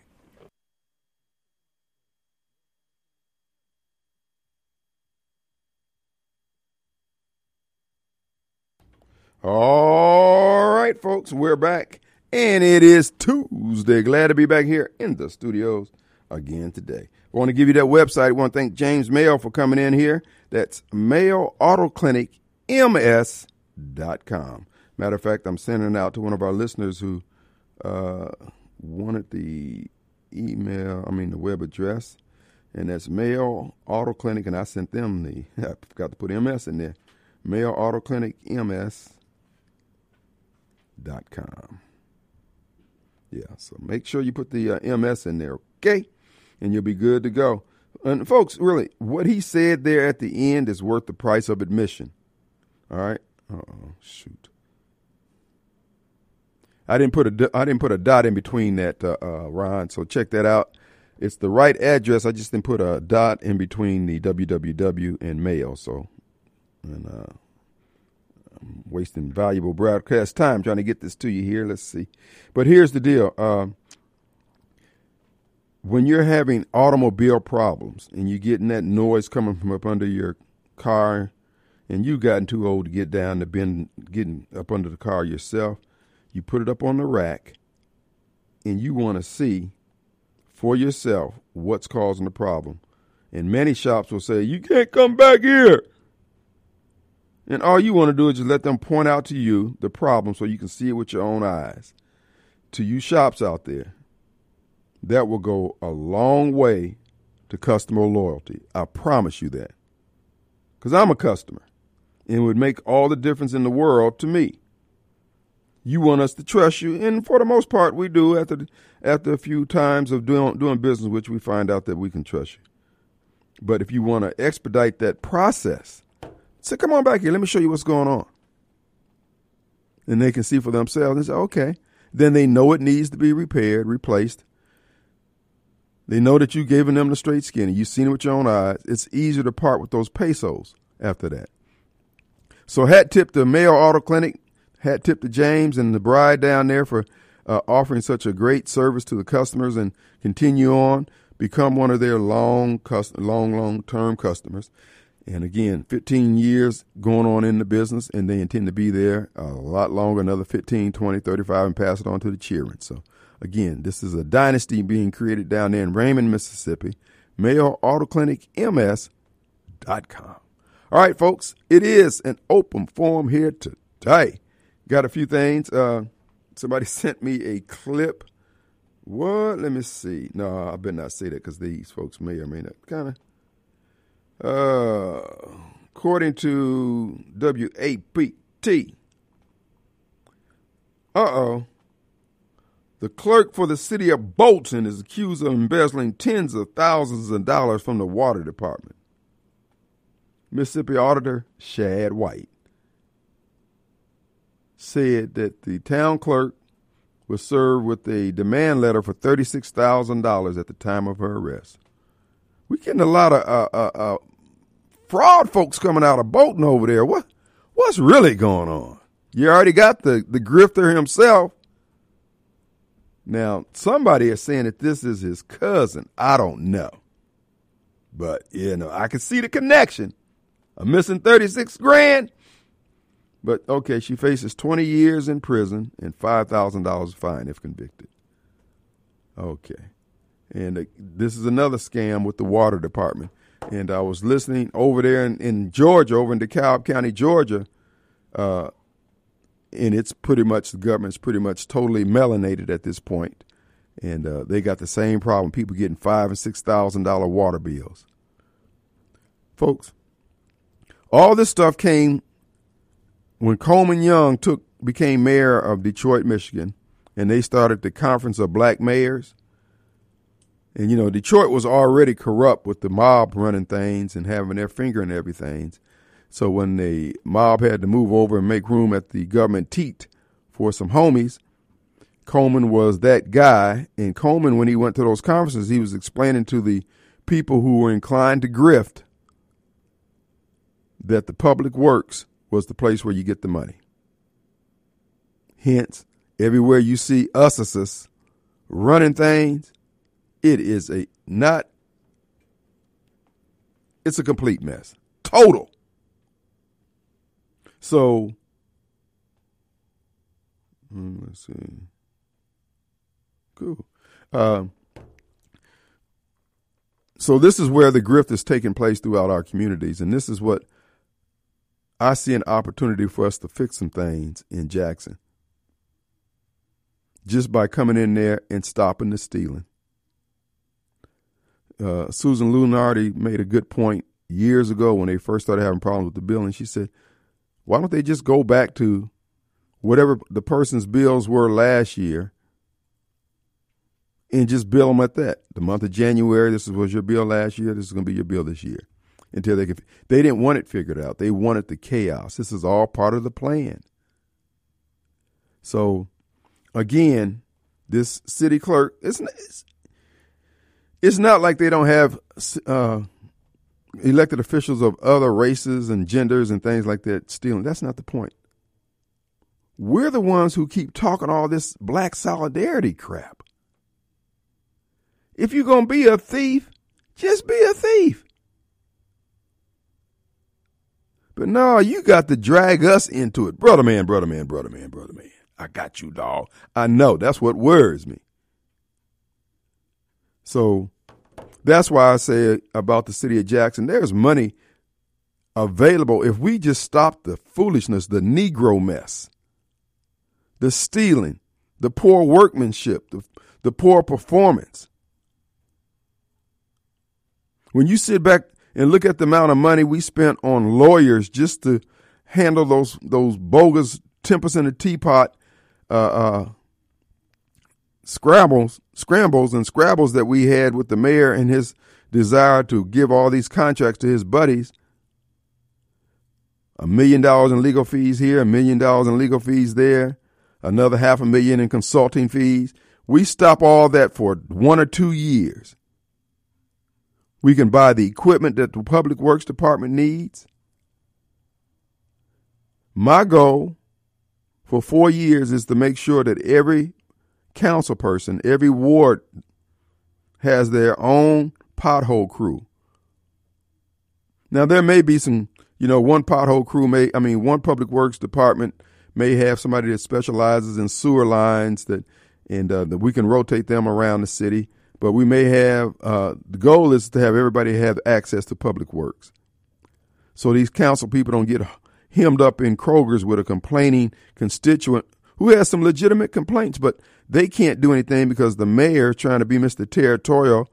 All right, folks, we're back. And it is Tuesday. Glad to be back here in the studios again today. I want to give you that website. I want to thank James Mayo for coming in here. That's Mayo Auto Clinic. Matter of fact, I'm sending it out to one of our listeners who uh, wanted the email, I mean, the web address. And that's Mayo Auto Clinic. And I sent them the, I forgot to put MS in there. Mayo Auto Clinic, MS.com. Yeah, so make sure you put the uh, MS in there, okay? And you'll be good to go. And folks, really, what he said there at the end is worth the price of admission. All right? Uh-oh, shoot. I didn't put a I didn't put a dot in between that, uh, uh, Ron. So check that out. It's the right address. I just didn't put a dot in between the www and mail. So, and uh, I'm wasting valuable broadcast time trying to get this to you here. Let's see. But here's the deal. Uh, when you're having automobile problems and you're getting that noise coming from up under your car and you've gotten too old to get down to bend getting up under the car yourself, you put it up on the rack and you want to see for yourself what's causing the problem. And many shops will say, You can't come back here. And all you want to do is just let them point out to you the problem so you can see it with your own eyes. To you shops out there, that will go a long way to customer loyalty. I promise you that. Because I'm a customer. And it would make all the difference in the world to me. You want us to trust you, and for the most part, we do. After after a few times of doing doing business, which we find out that we can trust you. But if you want to expedite that process, Say, come on back here. Let me show you what's going on. And they can see for themselves and say, okay. Then they know it needs to be repaired, replaced. They know that you've given them the straight skin and you've seen it with your own eyes. It's easier to part with those pesos after that. So hat tip to Mayo Auto Clinic, hat tip to James and the bride down there for uh, offering such a great service to the customers and continue on. Become one of their long, long, long term customers. And again, 15 years going on in the business, and they intend to be there a lot longer, another 15, 20, 35, and pass it on to the children. So, again, this is a dynasty being created down there in Raymond, Mississippi. Mayo Auto Clinic MS.com. All right, folks, it is an open forum here today. Got a few things. Uh, somebody sent me a clip. What? Let me see. No, I better not say that because these folks may or may not kind of uh, according to WAPT, uh oh, the clerk for the city of Bolton is accused of embezzling tens of thousands of dollars from the water department. Mississippi Auditor Shad White said that the town clerk was served with a demand letter for $36,000 at the time of her arrest. We're getting a lot of uh, uh, uh, fraud folks coming out of Bolton over there. What what's really going on? You already got the, the grifter himself. Now, somebody is saying that this is his cousin. I don't know. But, you know, I can see the connection. A missing 36 grand. But, okay, she faces 20 years in prison and $5,000 fine if convicted. Okay. And uh, this is another scam with the water department and I was listening over there in, in Georgia, over in DeKalb County, Georgia, uh, and it's pretty much the government's pretty much totally melanated at this point, and uh, they got the same problem: people getting five and six thousand dollar water bills. Folks, all this stuff came when Coleman Young took became mayor of Detroit, Michigan, and they started the Conference of Black Mayors and you know, Detroit was already corrupt with the mob running things and having their finger in everything. So when the mob had to move over and make room at the government teat for some homies, Coleman was that guy. And Coleman, when he went to those conferences, he was explaining to the people who were inclined to grift that the public works was the place where you get the money. Hence, everywhere you see us running things, it is a not, it's a complete mess. Total. So, hmm, let's see. Cool. Uh, so this is where the grift is taking place throughout our communities, and this is what I see an opportunity for us to fix some things in Jackson. Just by coming in there and stopping the stealing uh, Susan Lunardi made a good point years ago when they first started having problems with the bill, and she said, "Why don't they just go back to whatever the person's bills were last year and just bill them at that? The month of January, this was your bill last year. This is going to be your bill this year." Until they could, they didn't want it figured out. They wanted the chaos. This is all part of the plan. So, again, this city clerk, it's, it's it's not like they don't have uh, elected officials of other races and genders and things like that stealing. That's not the point. we're the ones who keep talking all this black solidarity crap. If you're going to be a thief, just be a thief. But no, you got to drag us into it. Brother man, brother man, brother man, brother man. I got you, dog. I know. That's what worries me. So that's why I say about the city of Jackson, there's money available if we just stop the foolishness, the Negro mess, the stealing, the poor workmanship, the, the poor performance. When you sit back and look at the amount of money we spent on lawyers just to handle those those bogus tempers in the teapot uh, uh, scrambles, scrambles and scrabbles that we had with the mayor and his desire to give all these contracts to his buddies. A million dollars in legal fees here, a million dollars in legal fees there, another half a million in consulting fees. We stop all that for one or two years. We can buy the equipment that the Public Works Department needs. My goal for four years is to make sure that every council person, every ward has their own pothole crew. Now there may be some, you know, one pothole crew may, I mean, one public works department may have somebody that specializes in sewer lines that, and uh, that we can rotate them around the city. But we may have uh, the goal is to have everybody have access to public works, so these council people don't get hemmed up in Kroger's with a complaining constituent who has some legitimate complaints, but they can't do anything because the mayor trying to be Mr. Territorial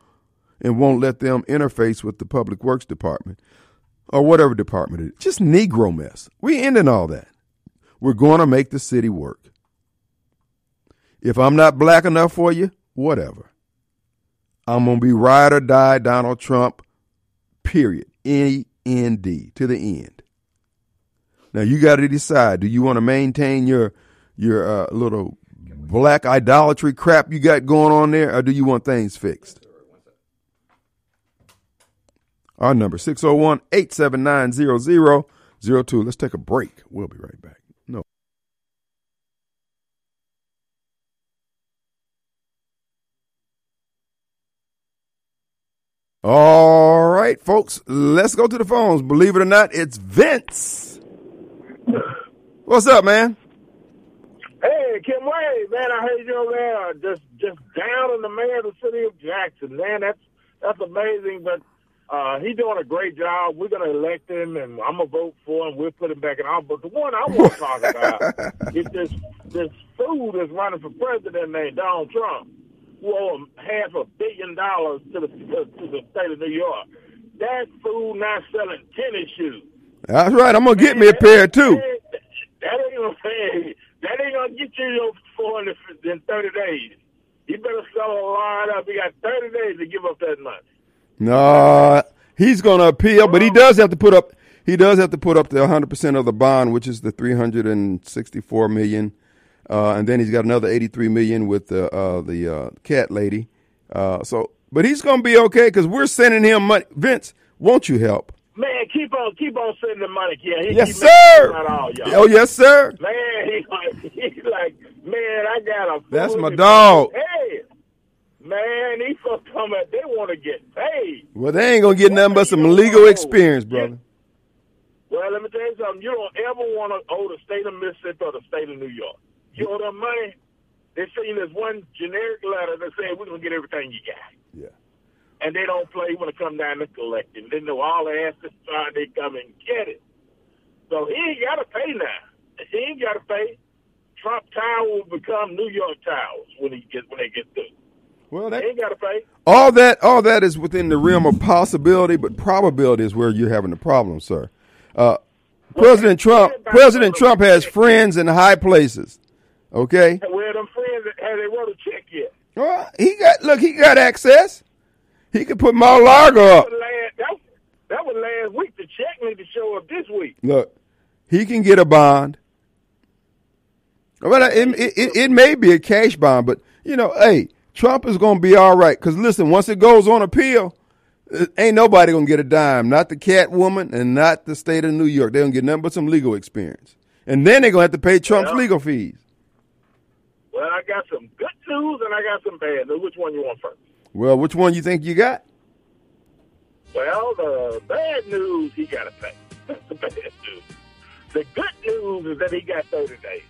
and won't let them interface with the Public Works Department or whatever department it is. Just Negro mess. We ending all that. We're going to make the city work. If I'm not black enough for you, whatever. I'm going to be ride or die Donald Trump, period. E N D to the end. Now you got to decide: do you want to maintain your your uh, little black idolatry crap you got going on there, or do you want things fixed? Our number 601-879-0002. Let's take a break. We'll be right back. No. All right, folks, let's go to the phones. Believe it or not, it's Vince. What's up, man? Hey, Kim Wade, man, I heard you over there just just down in the mayor of the city of Jackson. Man, that's that's amazing. But uh, he's doing a great job. We're gonna elect him, and I'm gonna vote for him. We'll put him back in office. But the one I want to talk about is this this fool that's running for president named Donald Trump, who owe half a billion dollars to the to, to the state of New York. That fool not selling tennis shoes. That's right. I'm gonna get me a pair too. That, that ain't gonna pay. That ain't gonna get you your four hundred in thirty days. You better sell a line up. You got thirty days to give up that money. No, he's to appeal, but he does have to put up. He does have to put up the 100 percent of the bond, which is the 364 million, uh, and then he's got another 83 million with the uh, the uh, cat lady. Uh, so, but he's to be okay because we're sending him money. Vince, won't you help? Keep on, keep on sending the money, yeah. He Yes, keep sir. all. Oh, yes, sir. Man, he like, he like, man, I got a. That's my dog. Hey, man, these folks come at, they want to get paid. Well, they ain't gonna get nothing but some legal experience, brother. Well, let me tell you something. You don't ever want to owe the state of Mississippi or the state of New York. You owe them money. They send you this one generic letter that says we're gonna get everything you got. Yeah. And they don't play when it come down to collecting. They know all they ask is try they come and get it. So he ain't got to pay now. He ain't got to pay. Trump Tower will become New York Towers when he get when they get through. Well, that, ain't got to pay. all that all that is within the realm of possibility, but probability is where you're having the problem, sir. Uh, President Trump, President Trump has friends in high places. Okay, Where them friends have they wrote a check yet? well, he got look, he got access. He could put Mar-a-Lago up. That was last, that, that was last week. The check need to show up this week. Look, he can get a bond. Well, it, it, it, it may be a cash bond, but you know, hey, Trump is going to be all right. Because listen, once it goes on appeal, uh, ain't nobody going to get a dime. Not the cat woman and not the state of New York. They don't get nothing but some legal experience. And then they're gonna have to pay Trump's Well. legal fees. Well, I got some good news and I got some bad news. Which one you want first? Well, which one you think you got? Well, the bad news, he got to pay. That's the bad news. The good news is that he got 30 days.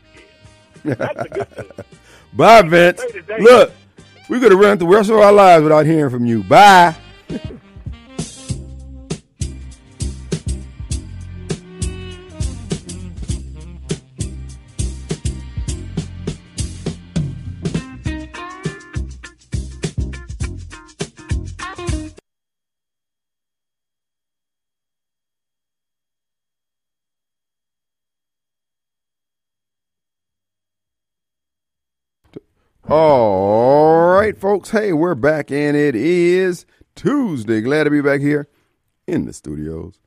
Yeah. That's the good news. Bye, Vince. Look, we're gonna run the rest of our lives without hearing from you. Bye. All right, folks. Hey, we're back, and it is Tuesday. Glad to be back here in the studios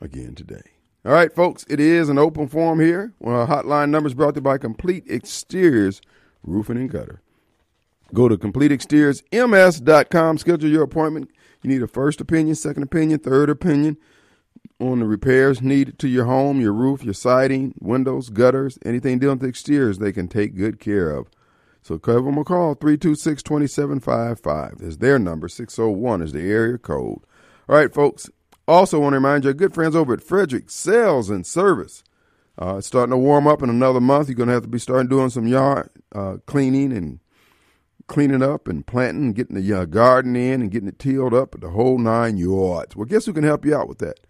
again today. All right, folks. It is an open forum here. Our hotline number is brought to you by Complete Exteriors Roofing and Gutter. Go to CompleteExteriorsMS.com. Schedule your appointment. You need a first opinion, second opinion, third opinion on the repairs needed to your home, your roof, your siding, windows, gutters, anything dealing with exteriors. They can take good care of. So give them a call, 326-2755. That's their number, 601 is the area code. All right, folks. Also want to remind you, good friends over at Frederick Sales and Service. Uh, it's starting to warm up in another month. You're going to have to be starting doing some yard uh, cleaning and cleaning up and planting getting the uh, garden in and getting it tilled up, the whole nine yards. Well, guess who can help you out with that?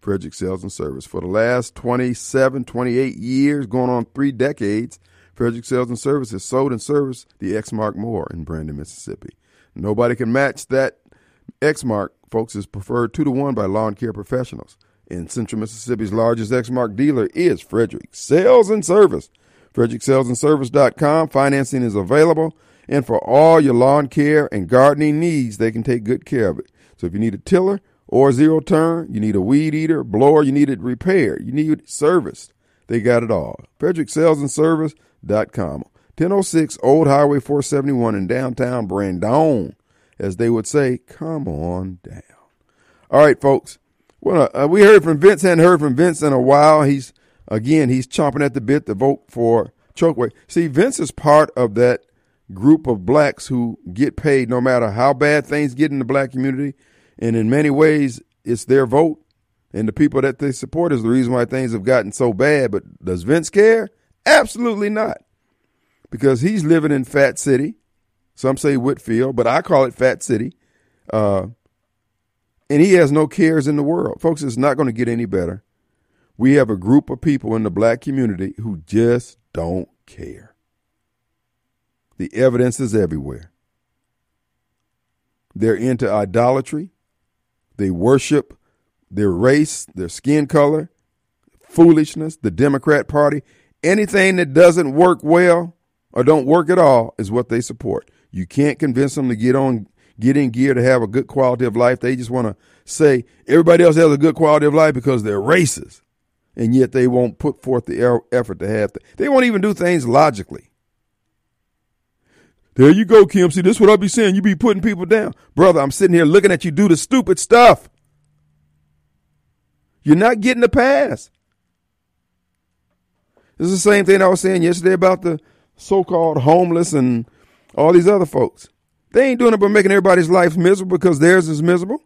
Frederick Sales and Service. For the last 27, 28 years, going on three decades, Frederick Sales and Service has sold and serviced the Exmark Moore in Brandon, Mississippi. Nobody can match that. Exmark, folks, is preferred two to one by lawn care professionals. In Central Mississippi's largest Exmark dealer is Frederick Sales and Service. FrederickSalesandService.com. Financing is available. And for all your lawn care and gardening needs, they can take good care of it. So if you need a tiller or zero turn, you need a weed eater, blower, you need it repaired, you need it serviced, they got it all. Frederick Sales and Service.com. 1006 Old Highway 471 in downtown Brandon. As they would say, come on down. All right, folks. Well, uh, we heard from Vince. Hadn't heard from Vince in a while. He's again, he's chomping at the bit to vote for Chokwe. See, Vince is part of that group of blacks who get paid no matter how bad things get in the black community, and in many ways, it's their vote and the people that they support is the reason why things have gotten so bad. But does Vince care? Absolutely not, because he's living in Fat City. Some say Whitfield, but I call it Fat City. Uh, and he has no cares in the world. Folks, it's not going to get any better. We have a group of people in the black community who just don't care. The evidence is everywhere. They're into idolatry. They worship their race, their skin color, foolishness, the Democrat Party. Anything that doesn't work well or don't work at all is what they support. You can't convince them to get on, get in gear to have a good quality of life. They just want to say everybody else has a good quality of life because they're racist, and yet they won't put forth the er- effort to have. th- they won't even do things logically. There you go, Kim. See, this is what I be saying. You be putting people down, brother. I'm sitting here looking at you do the stupid stuff. You're not getting the pass. This is the same thing I was saying yesterday about the so-called homeless and all these other folks. They ain't doing it but making everybody's life miserable because theirs is miserable.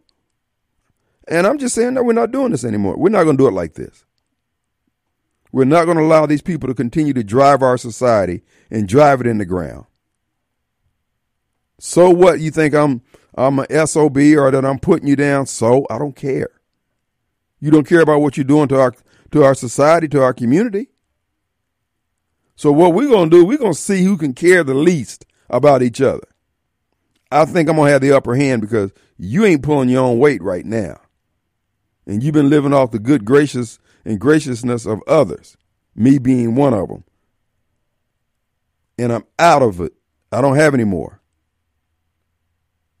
And I'm just saying, no, we're not doing this anymore. We're not going to do it like this. We're not going to allow these people to continue to drive our society and drive it in the ground. So what? You think I'm I'm a SOB or that I'm putting you down? So I don't care. You don't care about what you're doing to our to our society, to our community. So what we're gonna do, we're gonna see who can care the least about each other. I think I'm gonna have the upper hand because you ain't pulling your own weight right now. And you've been living off the good gracious and graciousness of others, me being one of them. And I'm out of it. I don't have any more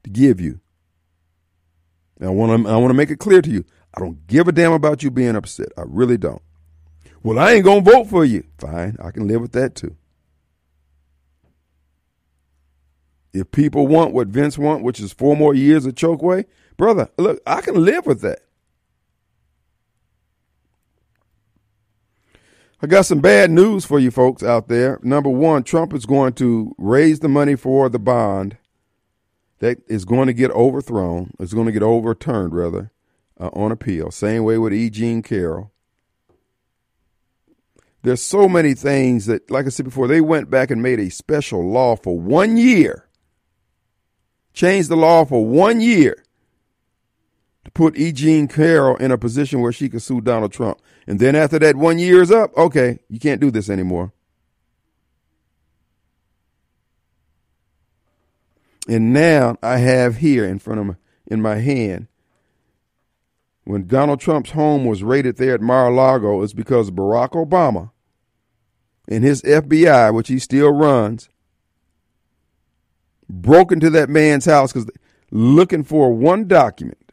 to give you. And I want to I want to make it clear to you. I don't give a damn about you being upset. I really don't. Well, I ain't going to vote for you. Fine, I can live with that too. If people want what Vince want, which is four more years of Chokwe, brother, look, I can live with that. I got some bad news for you folks out there. Number one, Trump is going to raise the money for the bond that is going to get overthrown, it's going to get overturned, rather, uh, on appeal. Same way with E. Jean Carroll. There's so many things that, like I said before, they went back and made a special law for one year, changed the law for one year to put E. Jean Carroll in a position where she could sue Donald Trump. And then after that one year is up, okay, you can't do this anymore. And now I have here in front of my, in my hand, when Donald Trump's home was raided there at Mar-a-Lago, it's because Barack Obama and his FBI, which he still runs, broke into that man's house because looking for one document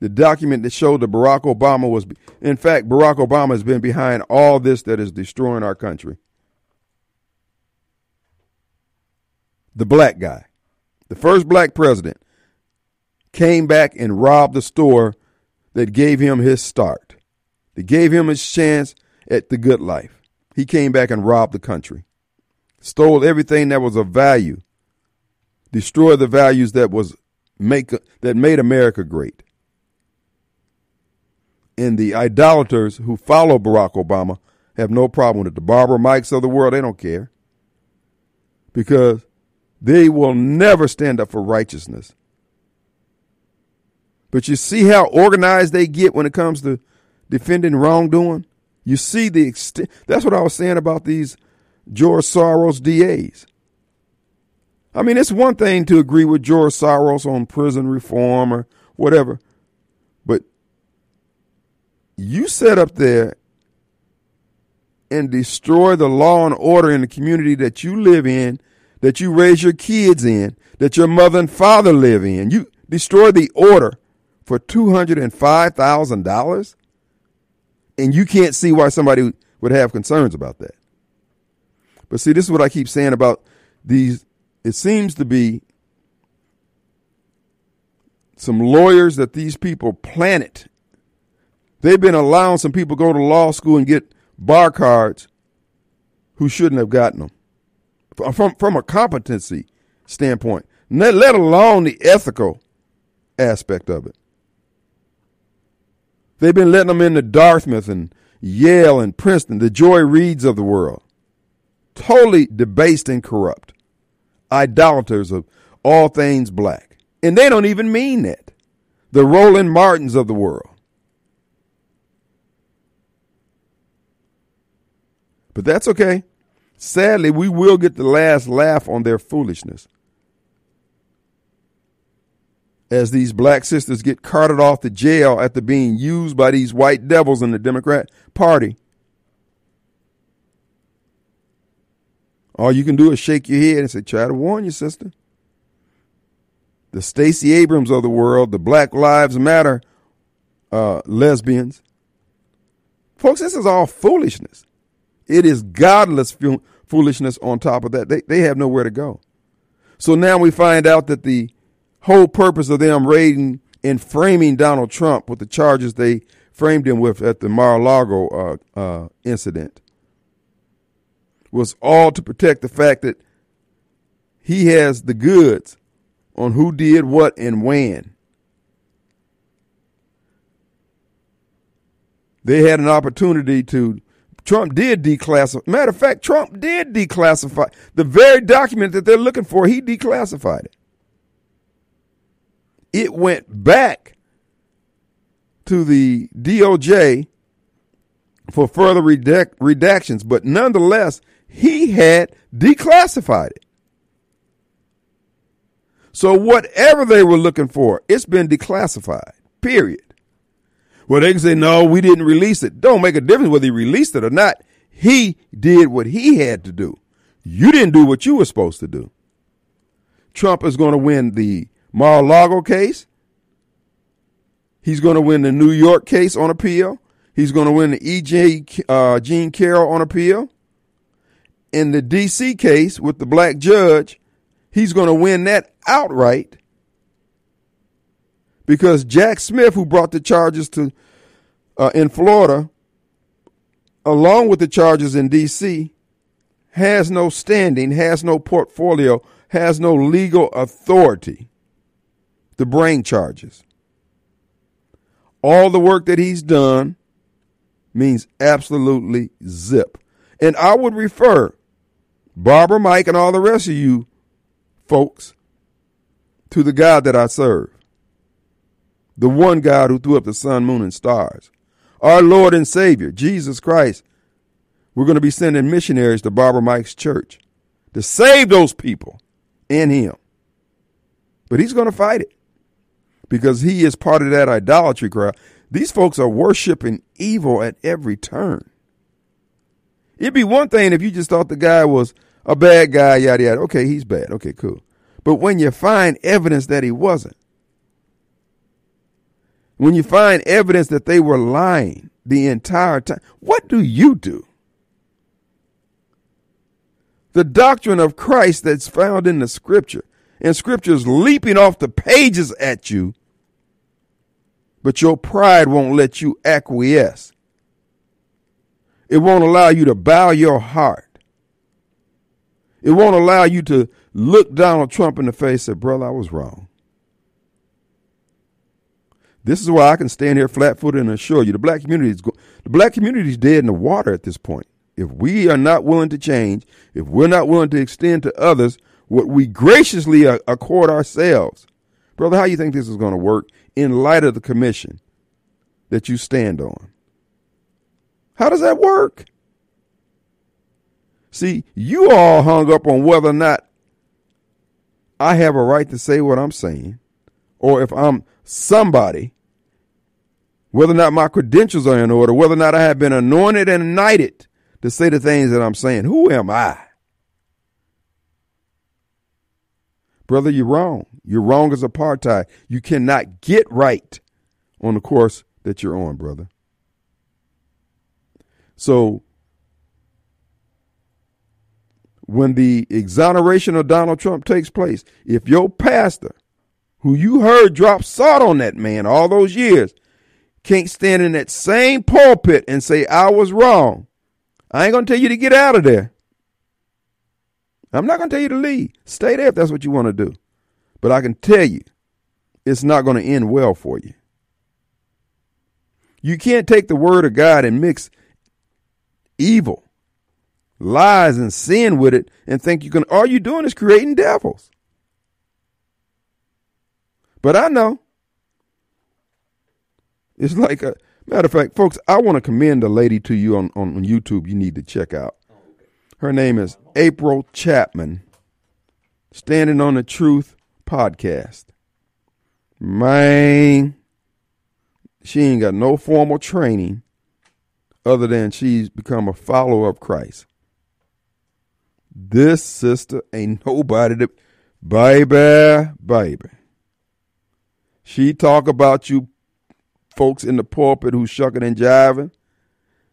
the document that showed that Barack Obama was, in fact, Barack Obama has been behind all this that is destroying our country. The black guy, the first black president, came back and robbed the store that gave him his start, that gave him his chance at the good life. He came back and robbed the country, stole everything that was of value, destroyed the values that was make that made America great and the idolaters who follow Barack Obama have no problem with it. The Barbara Mikes of the world, they don't care. Because they will never stand up for righteousness. But you see how organized they get when it comes to defending wrongdoing? You see the extent. That's what I was saying about these George Soros DAs. I mean, it's one thing to agree with George Soros on prison reform or whatever, but you set up there and destroy the law and order in the community that you live in, that you raise your kids in, that your mother and father live in. You destroy the order for $205,000 and you can't see why somebody would have concerns about that. But see, this is what I keep saying about these. It seems to be some lawyers that these people planted They've been allowing some people go to law school and get bar cards who shouldn't have gotten them from, from a competency standpoint, let alone the ethical aspect of it. They've been letting them into Dartmouth and Yale and Princeton, the Joy Reids of the world. Totally debased and corrupt. Idolaters of all things black. And they don't even mean that. The Roland Martins of the world. But that's okay. Sadly, we will get the last laugh on their foolishness. As these black sisters get carted off to jail after being used by these white devils in the Democrat Party. All you can do is shake your head and say, try to warn you, sister. The Stacey Abrams of the world, the Black Lives Matter uh, lesbians. Folks, this is all foolishness. It is godless foolishness on top of that. They, they have nowhere to go. So now we find out that the whole purpose of them raiding and framing Donald Trump with the charges they framed him with at the Mar-a-Lago uh, uh, incident was all to protect the fact that he has the goods on who did what and when. They had an opportunity to Trump did declassify. Matter of fact, Trump did declassify the very document that they're looking for. He declassified it. It went back to the DOJ for further redact- redactions, but nonetheless, he had declassified it. So whatever they were looking for, it's been declassified. Period. Well, they can say, no, we didn't release it. Don't make a difference whether he released it or not. He did what he had to do. You didn't do what you were supposed to do. Trump is going to win the Mar-a-Lago case. He's going to win the New York case on appeal. He's going to win the E.J. Uh, Jean Carroll on appeal. In the D.C. case with the black judge, he's going to win that outright because Jack Smith, who brought the charges to uh, in Florida, along with the charges in D.C., has no standing, has no portfolio, has no legal authority to brain charges. All the work that he's done means absolutely zip. And I would refer Barbara Mike and all the rest of you folks to the God that I serve. The one God who threw up the sun, moon, and stars. Our Lord and Savior, Jesus Christ. We're going to be sending missionaries to Barbara Mike's church to save those people in Him. But He's going to fight it because He is part of that idolatry crowd. These folks are worshiping evil at every turn. It'd be one thing if you just thought the guy was a bad guy, yada yada. Okay, he's bad. Okay, cool. But when you find evidence that he wasn't, when you find evidence that they were lying the entire time, what do you do? The doctrine of Christ that's found in the scripture, and scripture's leaping off the pages at you, but your pride won't let you acquiesce. It won't allow you to bow your heart. It won't allow you to look Donald Trump in the face and say, brother, I was wrong. This is why I can stand here flat footed and assure you the black community is the black community is dead in the water at this point. If we are not willing to change, if we're not willing to extend to others what we graciously accord ourselves, brother, how you think this is going to work in light of the commission that you stand on? How does that work? See, you all hung up on whether or not I have a right to say what I'm saying, or if I'm somebody, whether or not my credentials are in order, whether or not I have been anointed and knighted to say the things that I'm saying. Who am I? Brother, you're wrong. You're wrong as apartheid. You cannot get right on the course that you're on, brother. So when the exoneration of Donald Trump takes place, if your pastor, who you heard drop salt on that man all those years, can't stand in that same pulpit and say, I was wrong, I ain't going to tell you to get out of there. I'm not going to tell you to leave. Stay there if that's what you want to do. But I can tell you, it's not going to end well for you. You can't take the word of God and mix evil lies and sin with it and think you can all you're doing is creating devils. But I know. It's like a matter of fact, folks, I want to commend a lady to you on, on, YouTube you need to check out. Her name is April Chapman, Standing on the Truth podcast. Man, she ain't got no formal training other than she's become a follower of Christ. This sister ain't nobody to baby, baby. She talk about you folks in the pulpit who shucking and jiving.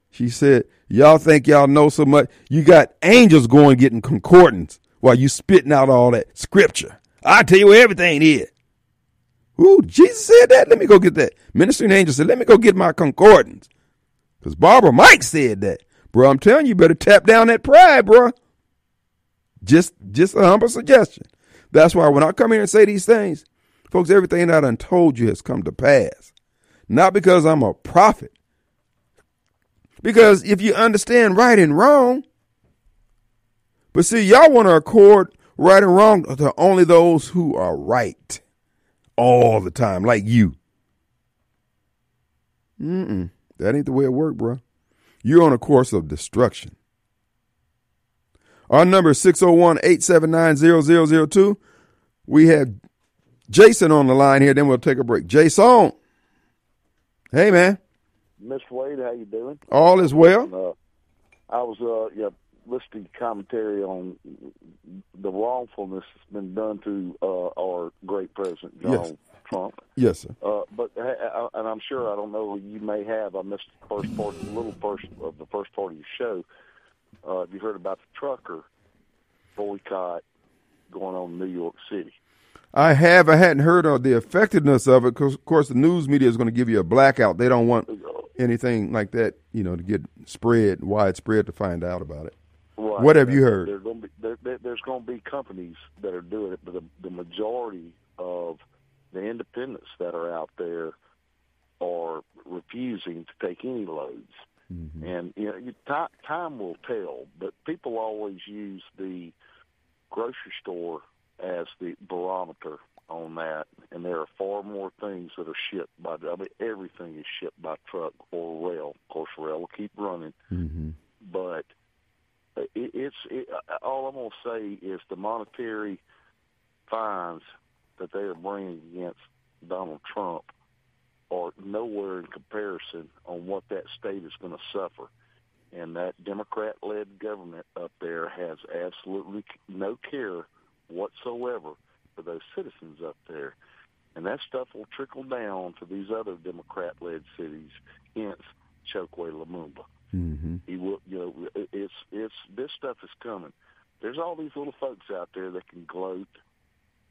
She said, y'all think y'all know so much. You got angels going getting concordance while you spitting out all that scripture. I tell you where everything is. Ooh, Jesus said that. Let me go get that. Ministering angel said, let me go get my concordance. Because Barbara Mike said that. Bro, I'm telling you, you better tap down that pride, bro. Just just a humble suggestion. That's why when I come here and say these things, folks, everything that I done told you has come to pass. Not because I'm a prophet. Because if you understand right and wrong, but see, y'all want to accord right and wrong to only those who are right all the time, like you. Mm-mm. That ain't the way it works, bro. You're on a course of destruction. Our number is 601 879 0002. We have Jason on the line here, then we'll take a break. Jason. Hey, man. Mr. Wade, how you doing? All is well. Uh, I was uh, yeah, listening to commentary on the wrongfulness that's been done to uh, our great president, Donald yes. Trump. Yes, sir. Uh, but and I'm sure I don't know you may have. I missed the first part, a little first of the first part of your show. Uh, have you heard about the trucker boycott going on in New York City? I have. I hadn't heard of the effectiveness of it because, of course, the news media is going to give you a blackout. They don't want anything like that, you know, to get spread widespread to find out about it. Right. What have you heard? There's going to be there, there- there's going to be companies that are doing it, but the, the majority of the independents that are out there are refusing to take any loads. Mm-hmm. And you know, you, ti time will tell. But people always use the grocery store as the barometer on that, and there are far more things that are shipped by. I mean, everything is shipped by truck or rail. Of course, rail will keep running, Mm-hmm. but it, it's it, all I'm going to say is the monetary fines that they are bringing against Donald Trump are nowhere in comparison on what that state is going to suffer. And that Democrat-led government up there has absolutely no care whatsoever for those citizens up there. And that stuff will trickle down to these other Democrat-led cities, hence Chokwe Lumumba Mm-hmm. he will you know it's it's this stuff is coming there's all these little folks out there that can gloat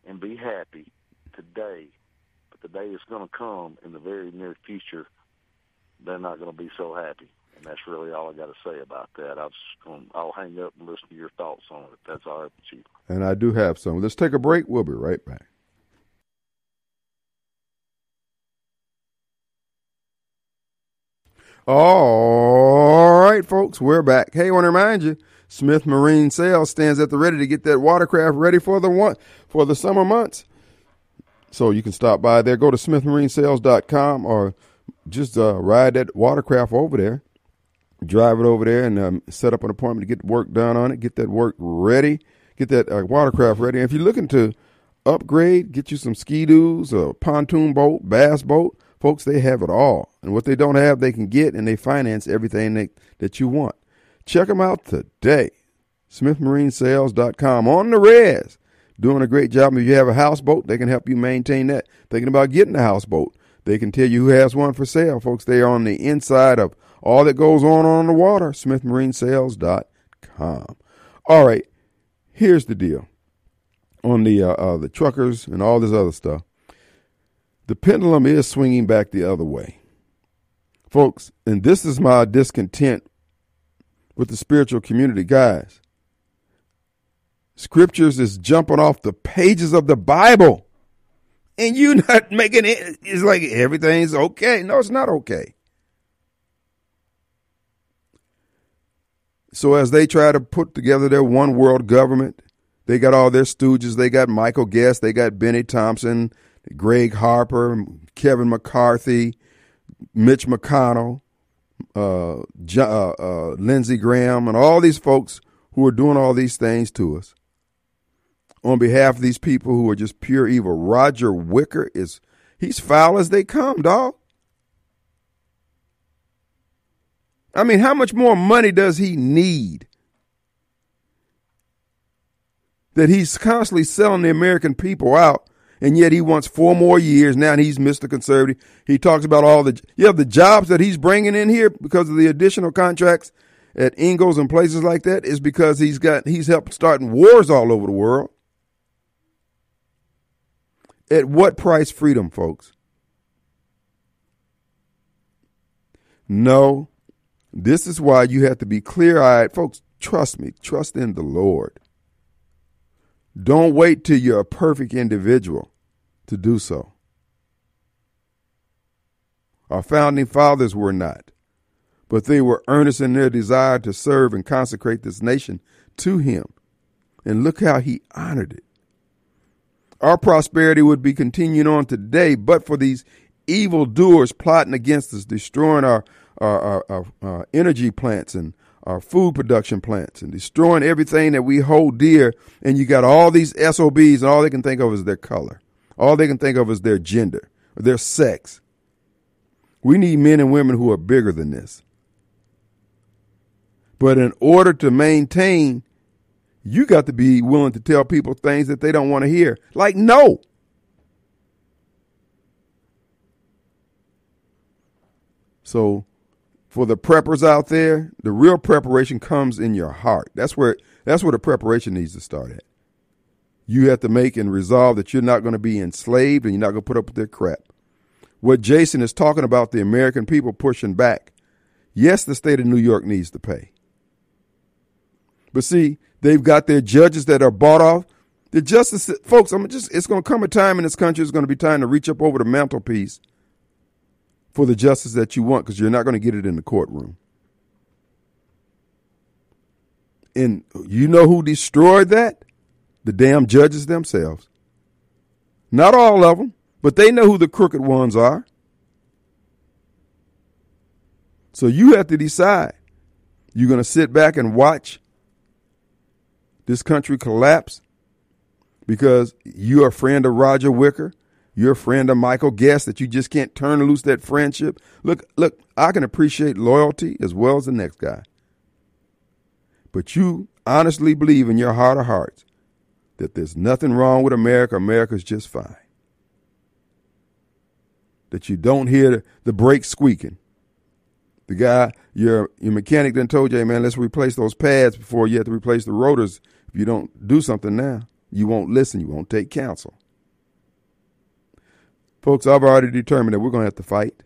and be happy today but the day is going to come in the very near future they're not going to be so happy and that's really all i got to say about that i'll i'll hang up and listen to your thoughts on it that's all right chief And I do have some. Let's take a break. We'll be right back. All right, folks, we're back. Hey, I want to remind you, Smith Marine Sales stands at the ready to get that watercraft ready for the one for the summer months. So you can stop by there. Go to smithmarinesales.com or just uh, ride that watercraft over there drive it over there and um, set up an appointment to get work done on it, get that work ready, get that uh, watercraft ready. And if you're looking to upgrade, get you some ski-doos, a pontoon boat, bass boat, folks, they have it all. And what they don't have, they can get, and they finance everything they, that you want. Check them out today. SmithMarineSales.com on the res. Doing a great job. If you have a houseboat, they can help you maintain that. Thinking about getting a houseboat, they can tell you who has one for sale. Folks, they are on the inside of all that goes on on the water. SmithMarineSales.com. All right, here's the deal on the uh, uh, the truckers and all this other stuff. The pendulum is swinging back the other way, folks, and this is my discontent with the spiritual community, guys. Scriptures is jumping off the pages of the Bible, and you're not making it. It's like everything's okay. No, it's not okay. So as they try to put together their one world government, they got all their stooges. They got Michael Guest, they got Bennie Thompson, Greg Harper, Kevin McCarthy, Mitch McConnell, uh, Jo- uh, uh, Lindsey Graham, and all these folks who are doing all these things to us. On behalf of these people who are just pure evil, Roger Wicker is he's foul as they come, dog. I mean, how much more money does he need? That he's constantly selling the American people out, and yet he wants four more years now, he's Mr. Conservative. He talks about all the yeah the jobs that he's bringing in here because of the additional contracts at Ingalls and places like that is because he's got he's helped starting wars all over the world. At what price freedom, folks? No, this is why you have to be clear eyed. Folks, trust me, trust in the Lord. Don't wait till you're a perfect individual to do so. Our founding fathers were not, but they were earnest in their desire to serve and consecrate this nation to Him. And look how He honored it. Our prosperity would be continuing on today, but for these evil doers plotting against us, destroying our, our, our, our, our energy plants and our food production plants and destroying everything that we hold dear. And you got all these SOBs, and all they can think of is their color. All they can think of is their gender, or their sex. We need men and women who are bigger than this. But in order to maintain, you got to be willing to tell people things that they don't want to hear. Like, no. So, for the preppers out there, the real preparation comes in your heart. That's where that's where the preparation needs to start at. You have to make and resolve that you're not going to be enslaved and you're not going to put up with their crap. what Jason is talking about the American people pushing back. Yes, the state of New York needs to pay. But see, they've got their judges that are bought off. The justice, folks, I'm just, it's going to come a time in this country, it's going to be time to reach up over the mantelpiece for the justice that you want because you're not going to get it in the courtroom. And you know who destroyed that? The damn judges themselves. Not all of them, but they know who the crooked ones are. So you have to decide. You're going to sit back and watch this country collapse because you're a friend of Roger Wicker, you're friend of Michael Guest that you just can't turn loose that friendship. Look, look, I can appreciate loyalty as well as the next guy. But you honestly believe in your heart of hearts that there's nothing wrong with America, America's just fine. That you don't hear the, the brakes squeaking. The guy, your your mechanic then told you, hey man, let's replace those pads before you have to replace the rotors If you don't do something now, you won't listen, you won't take counsel. Folks, I've already determined that we're going to have to fight.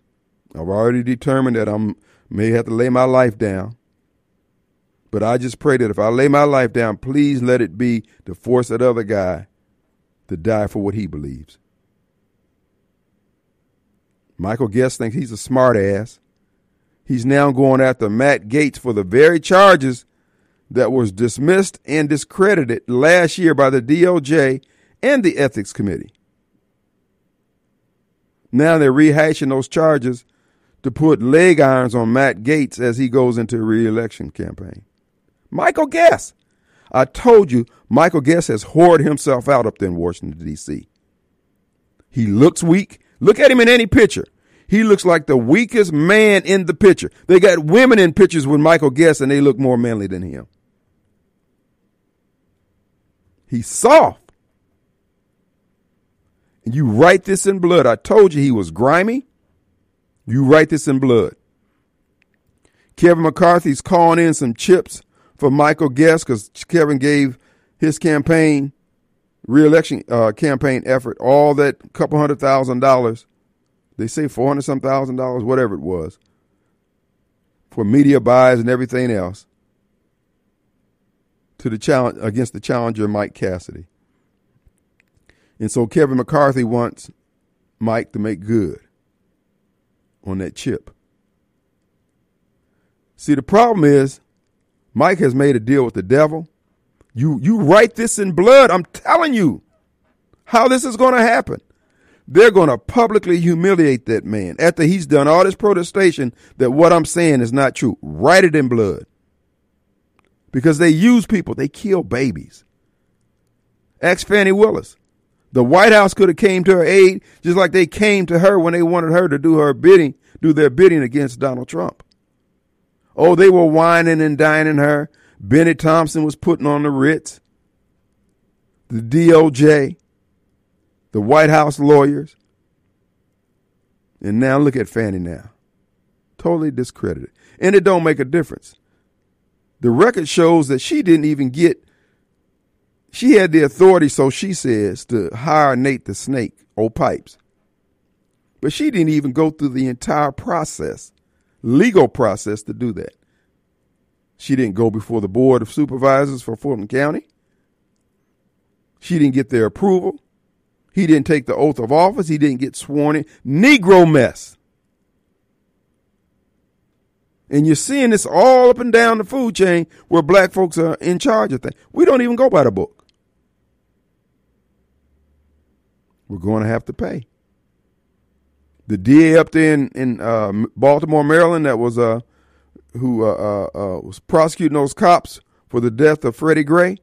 I've already determined that I may have to lay my life down. But I just pray that if I lay my life down, please let it be to force that other guy to die for what he believes. Michael Guest thinks he's a smartass. He's now going after Matt Gaetz for the very charges that was dismissed and discredited last year by the DOJ and the Ethics Committee. Now they're rehashing those charges to put leg irons on Matt Gaetz as he goes into a reelection campaign. Michael Guest. I told you, Michael Guest has whored himself out up there in Washington, D.C. He looks weak. Look at him in any picture. He looks like the weakest man in the picture. They got women in pictures with Michael Guest and they look more manly than him. He's soft. You write this in blood. I told you he was grimy. You write this in blood. Kevin McCarthy's calling in some chips for Michael Guest because Kevin gave his campaign, reelection uh, campaign effort, all that couple hundred thousand dollars. They say four hundred some thousand dollars, whatever it was, for media buys and everything else to the challenge against the challenger Mike Cassidy. And so Kevin McCarthy wants Mike to make good on that chip. See, the problem is Mike has made a deal with the devil. You you write this in blood. I'm telling you how this is going to happen. They're going to publicly humiliate that man after he's done all this protestation that what I'm saying is not true. Write it in blood because they use people. They kill babies. Ask Fani Willis. The White House could have came to her aid just like they came to her when they wanted her to do her bidding, do their bidding against Donald Trump. Oh, they were whining and dining her. Bennie Thompson was putting on the Ritz. The DOJ, the White House lawyers. And now look at Fani now. Totally discredited. And it don't make a difference. The record shows that she didn't even get, she had the authority, so she says, to hire Nate the Snake, old Pipes. But she didn't even go through the entire process, legal process to do that. She didn't go before the Board of Supervisors for Fulton County. She didn't get their approval. He didn't take the oath of office. He didn't get sworn in. Negro mess. And you're seeing this all up and down the food chain where black folks are in charge of things. We don't even go by the book. We're going to have to pay. The DA up there in, in uh, Baltimore, Maryland, that was uh, who uh, uh, uh, was prosecuting those cops for the death of Freddie Gray,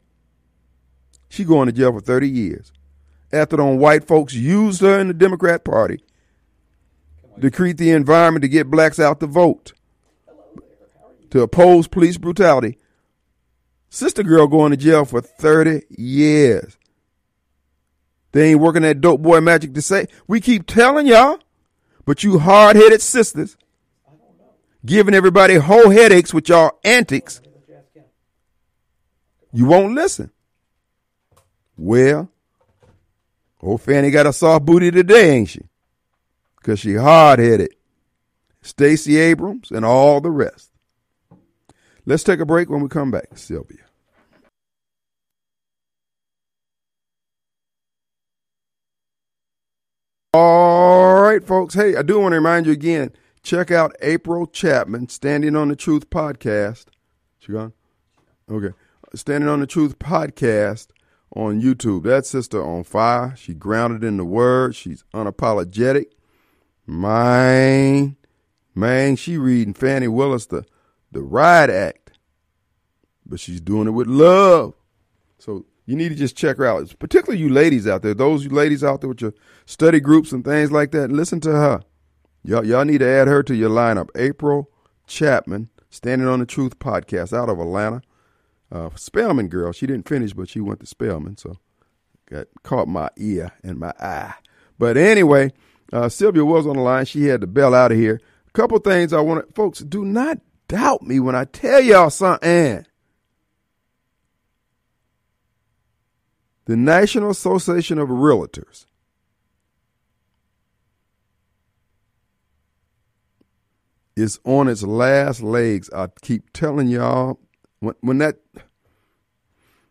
she going to jail for 30 years. After them white folks used her in the Democrat Party to create the environment to get blacks out to vote to oppose police brutality. Sister girl going to jail for 30 years. They ain't working that dope boy magic to say. We keep telling y'all, but you hard headed sisters giving everybody whole headaches with y'all antics. You won't listen. Well, old Fani got a soft booty today, ain't she? because she hard headed. Stacey Abrams and all the rest. Let's take a break when we come back, Sylvia. All right, folks. Hey, I do want to remind you again check out April Chapman, Standing on the Truth podcast. She gone? Okay. Standing on the Truth podcast on YouTube. That sister on fire. She grounded in the word. She's unapologetic. Man, man, she reading Fani Willis the the riot act, but she's doing it with love. So you need to just check her out. Particularly you ladies out there, those you ladies out there with your study groups and things like that. Listen to her. Y'all, y'all need to add her to your lineup. April Chapman, Standing on the Truth podcast out of Atlanta. Uh, Spelman girl. She didn't finish, but she went to Spelman, so got caught my ear and my eye. But anyway, uh, Sylvia was on the line. She had to bail out of here. A couple things I want to, folks, do not doubt me when I tell y'all something. The National Association of Realtors is on its last legs. I keep telling y'all when when that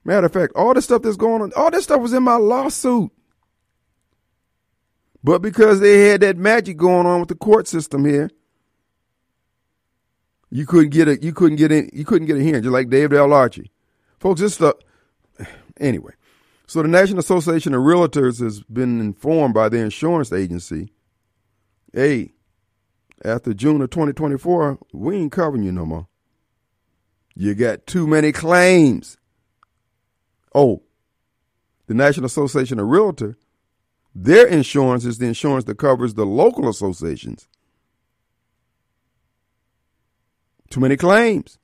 matter of fact, all the stuff that's going on, all this stuff was in my lawsuit. But because they had that magic going on with the court system here, you couldn't get a you couldn't get in you couldn't get a hearing, just like David L. Archie. Folks, this stuff anyway. So the National Association of Realtors has been informed by the insurance agency, hey, after June of 2024, we ain't covering you no more. You got too many claims. Oh, the National Association of Realtors, their insurance is the insurance that covers the local associations. Too many claims.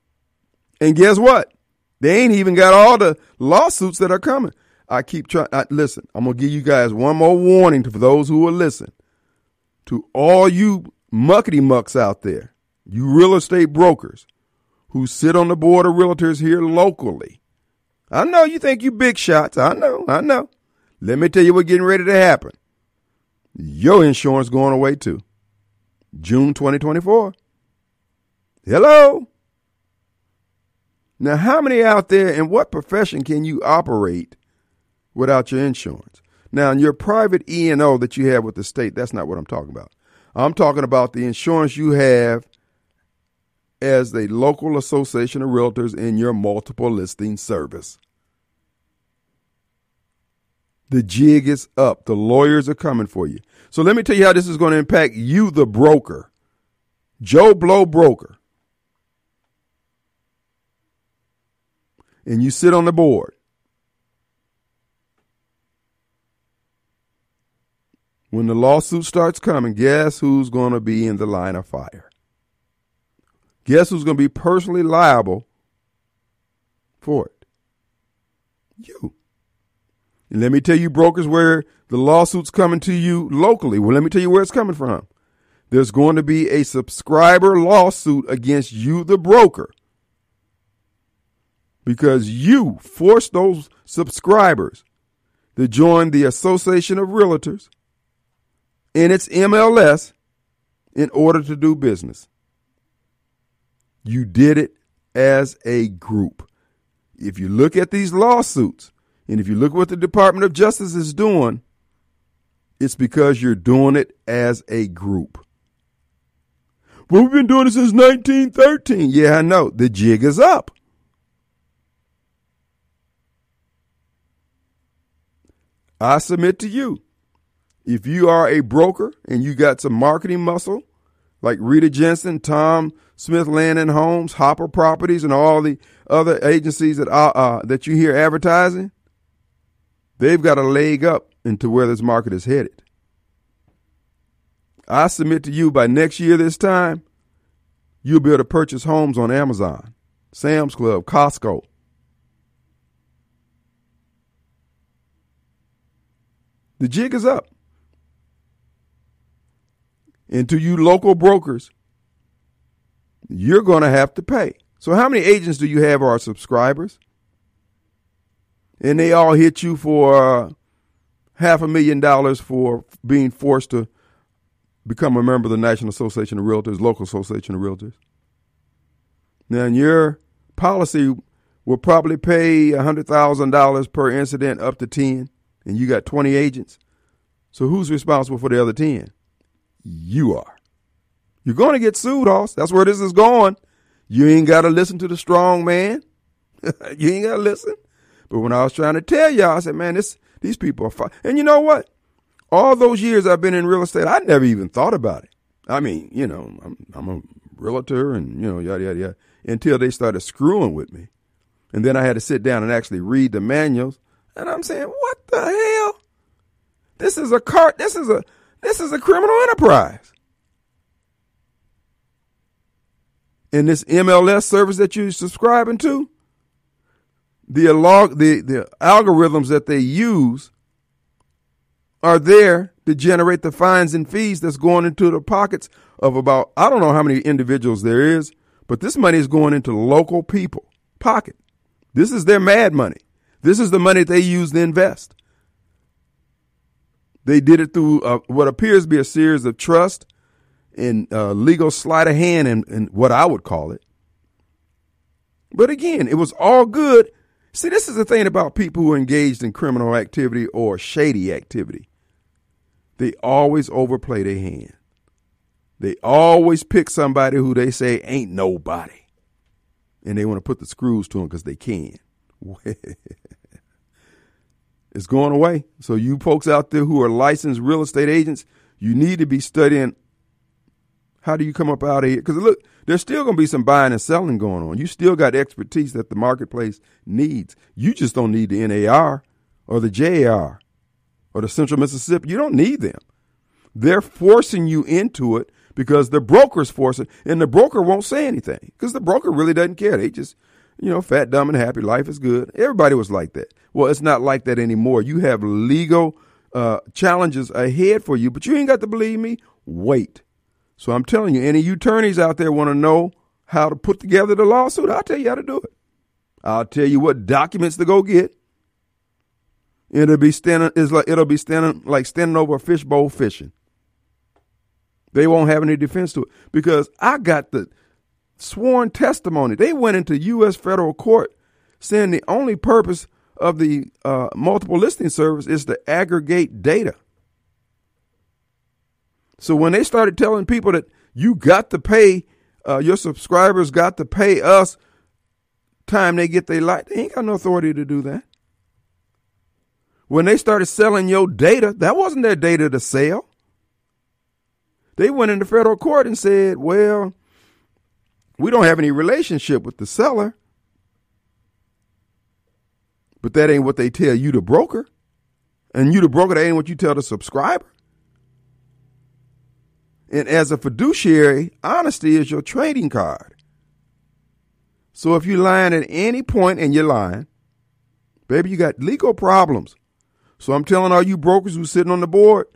And guess what? They ain't even got all the lawsuits that are coming. I keep trying. Listen, I'm gonna give you guys one more warning to, for those who will listen. To all you muckety mucks out there, you real estate brokers who sit on the board of realtors here locally. I know you think you big shots. I know, I know. Let me tell you what's getting ready to happen. Your insurance going away too. June 2024. Hello? Now, how many out there in what profession can you operate without your insurance? Now, in your private E&O that you have with the state, that's not what I'm talking about. I'm talking about the insurance you have as the local association of realtors in your multiple listing service. The jig is up. The lawyers are coming for you. So let me tell you how this is going to impact you, the broker. Joe Blow Broker. And you sit on the board. When the lawsuit starts coming, guess who's going to be in the line of fire? Guess who's going to be personally liable for it? You. And let me tell you, brokers, where the lawsuit's coming to you locally. Well, let me tell you where it's coming from. There's going to be a subscriber lawsuit against you, the broker, because you forced those subscribers to join the Association of Realtors in its MLS in order to do business. You did it as a group. If you look at these lawsuits, and if you look what the Department of Justice is doing, it's because you're doing it as a group. Well, we've been doing it since 1913. Yeah, I know. The jig is up. I submit to you if you are a broker and you got some marketing muscle, like Rita Jensen, Tom Smith Land and Homes, Hopper Properties, and all the other agencies that uh, uh, that you hear advertising, they've got a leg up into where this market is headed. I submit to you by next year this time, you'll be able to purchase homes on Amazon, Sam's Club, Costco. The jig is up. And to you local brokers, you're going to have to pay. So, how many agents do you have are subscribers? And they all hit you for uh, half a million dollars for being forced to become a member of the National Association of Realtors, local association of realtors. Now, your policy will probably pay $100,000 per incident up to 10, and you got 20 agents. So who's responsible for the other 10? You are. You're going to get sued, Hoss. That's where this is going. You ain't got to listen to the strong man. you ain't got to listen. But when I was trying to tell y'all, I said, man, this these people are fine. And you know what? All those years I've been in real estate, I never even thought about it. I mean, you know, I'm, I'm a realtor and, you know, yada, yada, yada, until they started screwing with me. And then I had to sit down and actually read the manuals. And I'm saying, what the hell? This is a cart. This is a, this is a criminal enterprise. And this MLS service that you're subscribing to, the the, the algorithms that they use are there to generate the fines and fees that's going into the pockets of about I don't know how many individuals there is, but this money is going into local people pocket. This is their mad money. This is the money they use to invest. They did it through uh, what appears to be a series of trust and uh, legal sleight of hand, and, and what I would call it. But again, it was all good See, this is the thing about people who are engaged in criminal activity or shady activity. They always overplay their hand. They always pick somebody who they say ain't nobody. And they want to put the screws to them because they can. it's going away. So, you folks out there who are licensed real estate agents, you need to be studying how do you come up out of here? Because look, there's still going to be some buying and selling going on. You still got expertise that the marketplace needs. You just don't need the NAR or the JAR or the Central Mississippi. You don't need them. They're forcing you into it because the broker's forcing, and the broker won't say anything because the broker really doesn't care. They just, you know, fat, dumb, and happy. Life is good. Everybody was like that. Well, it's not like that anymore. You have legal uh, challenges ahead for you, but you ain't got to believe me. Wait. So I'm telling you, any attorneys out there want to know how to put together the lawsuit, I'll tell you how to do it. I'll tell you what documents to go get. It'll be standing is like it'll be standing like standing over a fishbowl fishing. They won't have any defense to it because I got the sworn testimony. They went into U.S. federal court saying the only purpose of the uh, multiple listing service is to aggregate data. So when they started telling people that you got to pay, uh, your subscribers got to pay us time they get their light, they ain't got no authority to do that. When they started selling your data, that wasn't their data to sell. They went into federal court and said, well, we don't have any relationship with the seller. But that ain't what they tell you, the broker. And you, the broker, that ain't what you tell the subscriber. And as a fiduciary, honesty is your trading card. So if you're lying at any point and you're lying, baby, you got legal problems. So I'm telling all you brokers who's sitting on the board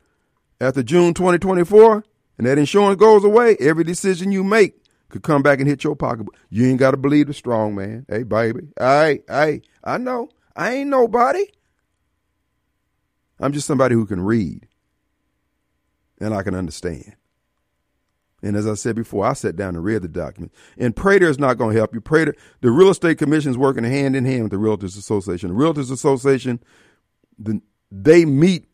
after June 2024 and that insurance goes away, every decision you make could come back and hit your pocket. You ain't got to believe the strong man. Hey, baby. Hey, hey, I know. I ain't nobody. I'm just somebody who can read and I can understand. And as I said before, I sat down and read the document. And Prater is not going to help you. Prater, the Real Estate Commission is working hand in hand with the Realtors Association. The Realtors Association, the, they meet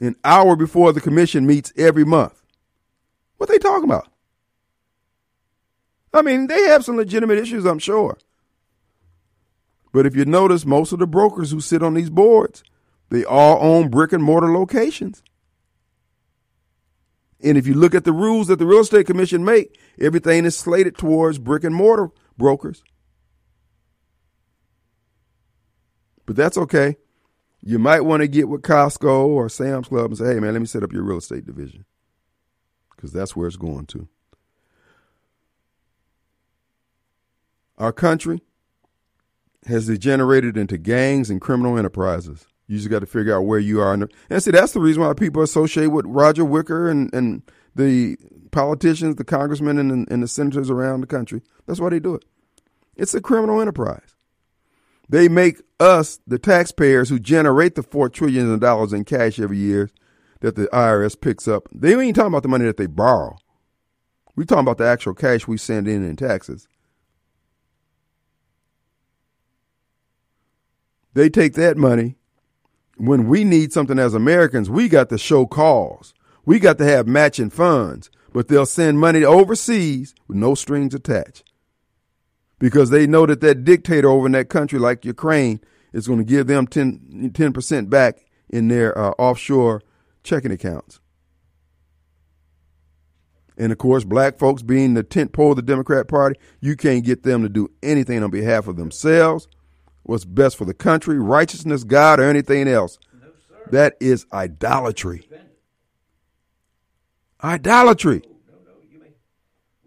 an hour before the commission meets every month. What they talking about? I mean, they have some legitimate issues, I'm sure. But if you notice, most of the brokers who sit on these boards, they all own brick and mortar locations. And if you look at the rules that the real estate commission make, everything is slated towards brick and mortar brokers. But that's okay. You might want to get with Costco or Sam's Club and say, hey, man, let me set up your real estate division. Because that's where it's going to. Our country has degenerated into gangs and criminal enterprises. You just got to figure out where you are. And see, that's the reason why people associate with Roger Wicker and, and the politicians, the congressmen, and, and the senators around the country. That's why they do it. It's a criminal enterprise. They make us, the taxpayers who generate the four trillion dollars in cash every year, that the IRS picks up. They ain't talking about the money that they borrow. We're talking about the actual cash we send in in taxes. They take that money. When we need something as Americans, we got to show cause. We got to have matching funds, but they'll send money overseas with no strings attached because they know that that dictator over in that country, like Ukraine, is going to give them 10 percent back in their uh, offshore checking accounts. And of course, black folks being the tent pole of the Democrat Party, you can't get them to do anything on behalf of themselves, what's best for the country, righteousness, God, or anything else. No, that is idolatry. Idolatry. No, no, you may,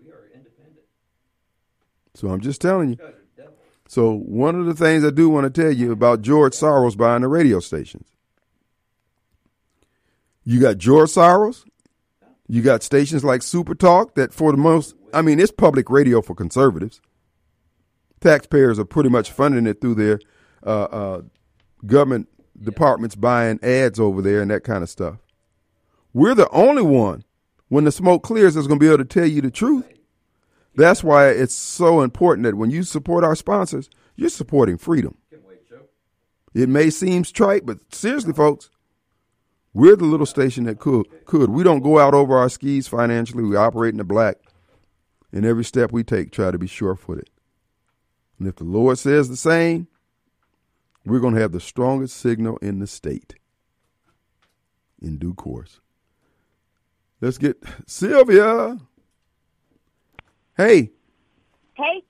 we are independent. So I'm just telling you. So one of the things I do want to tell you about George Soros buying the radio stations. You got George Soros. You got stations like Super Talk that, for the most, I mean, it's public radio for conservatives. Taxpayers are pretty much funding it through their uh, uh, government departments buying ads over there and that kind of stuff. We're the only one, when the smoke clears, that's going to be able to tell you the truth. That's why it's so important that when you support our sponsors, you're supporting freedom. It may seem trite, but seriously, folks, we're the little station that could. Could we don't go out over our skis financially. We operate in the black, and every step we take, try to be sure-footed. And if the Lord says the same, we're going to have the strongest signal in the state. In due course. Let's get Sylvia. Hey. Hey,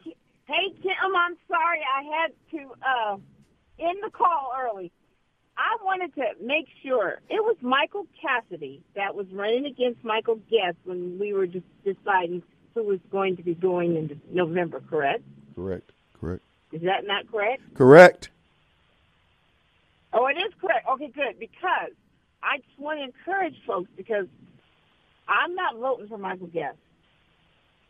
hey, Tim. I'm sorry I had to uh, end the call early. I wanted to make sure it was Michael Cassidy that was running against Michael Guest when we were just deciding who was going to be going in November, correct? Correct. Correct. Is that not correct? Correct. Oh, it is correct. Okay, good. Because I just want to encourage folks because I'm not voting for Michael Guest,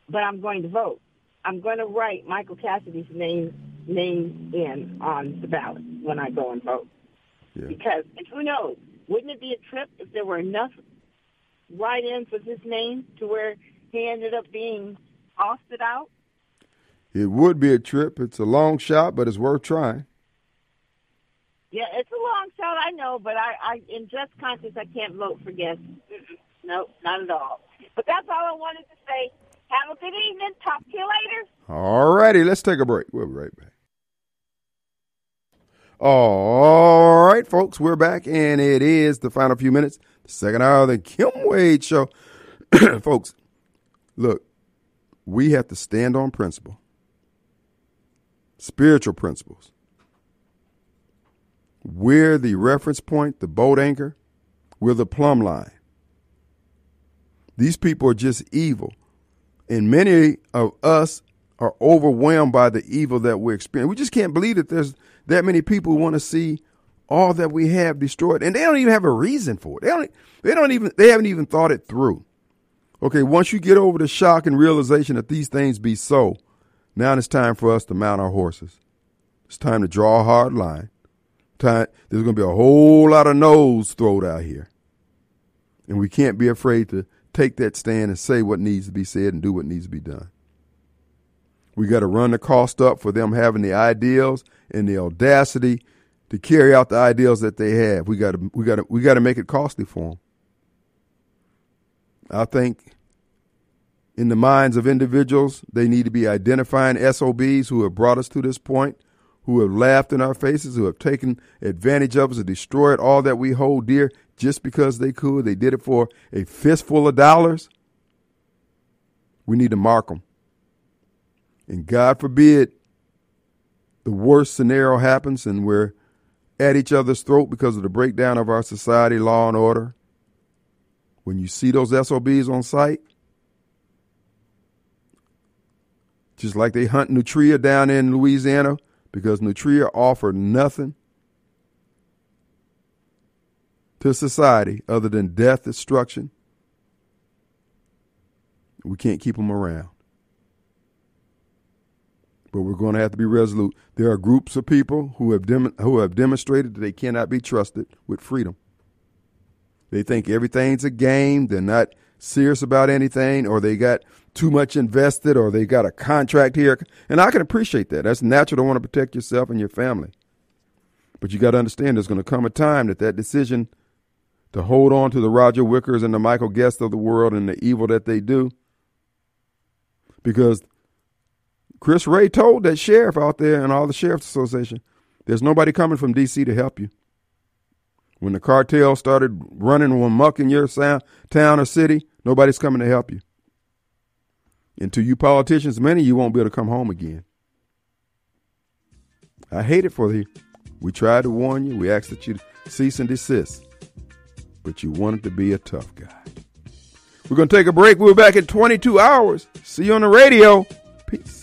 but I'm going to vote. I'm going to write Michael Cassidy's name name in on the ballot when I go and vote. Yeah. Because who knows? Wouldn't it be a trip if there were enough write-ins with his name to where he ended up being ousted out? It would be a trip. It's a long shot, but it's worth trying. Yeah, it's a long shot, I know, but I, I in just conscience, I can't vote for Guest. No, not at all. But that's all I wanted to say. Have a good evening. Talk to you later. All righty, let's take a break. We'll be right back. All right, folks, we're back, and it is the final few minutes, the second hour of the Kim Wade Show. folks, look, we have to stand on principle, spiritual principles. We're the reference point, the boat anchor, we're the plumb line. These people are just evil, and many of us are overwhelmed by the evil that we're experiencing. We just can't believe that there's that many people who want to see all that we have destroyed, and they don't even have a reason for it. They don't. They don't even. They haven't even thought it through. Okay, once you get over the shock and realization that these things be so, now it's time for us to mount our horses. It's time to draw a hard line. Time, there's going to be a whole lot of no's thrown out here, and we can't be afraid to take that stand and say what needs to be said and do what needs to be done. We got to run the cost up for them having the ideals and the audacity to carry out the ideals that they have. We got to we got to we got to make it costly for them. I think in the minds of individuals, they need to be identifying SOBs who have brought us to this point, who have laughed in our faces, who have taken advantage of us and destroyed all that we hold dear just because they could. They did it for a fistful of dollars. We need to mark them. And God forbid the worst scenario happens and we're at each other's throat because of the breakdown of our society, law and order. When you see those SOBs on sight, just like they hunt nutria down in Louisiana because nutria offer nothing to society other than death, destruction. We can't keep them around but we're going to have to be resolute. There are groups of people who have dem- who have demonstrated that they cannot be trusted with freedom. They think everything's a game. They're not serious about anything, or they got too much invested, or they got a contract here. And I can appreciate that. That's natural to want to protect yourself and your family. But you got to understand there's going to come a time that that decision to hold on to the Roger Wickers and the Michael Guests of the world and the evil that they do, because Chris Wray told that sheriff out there and all the sheriff's association, there's nobody coming from D.C. to help you. When the cartel started running muck in your town or city, nobody's coming to help you. And to you politicians, many of you won't be able to come home again. I hate it for you. We tried to warn you. We asked that you cease and desist. But you wanted to be a tough guy. We're going to take a break. We'll be back in 22 hours. See you on the radio. Peace.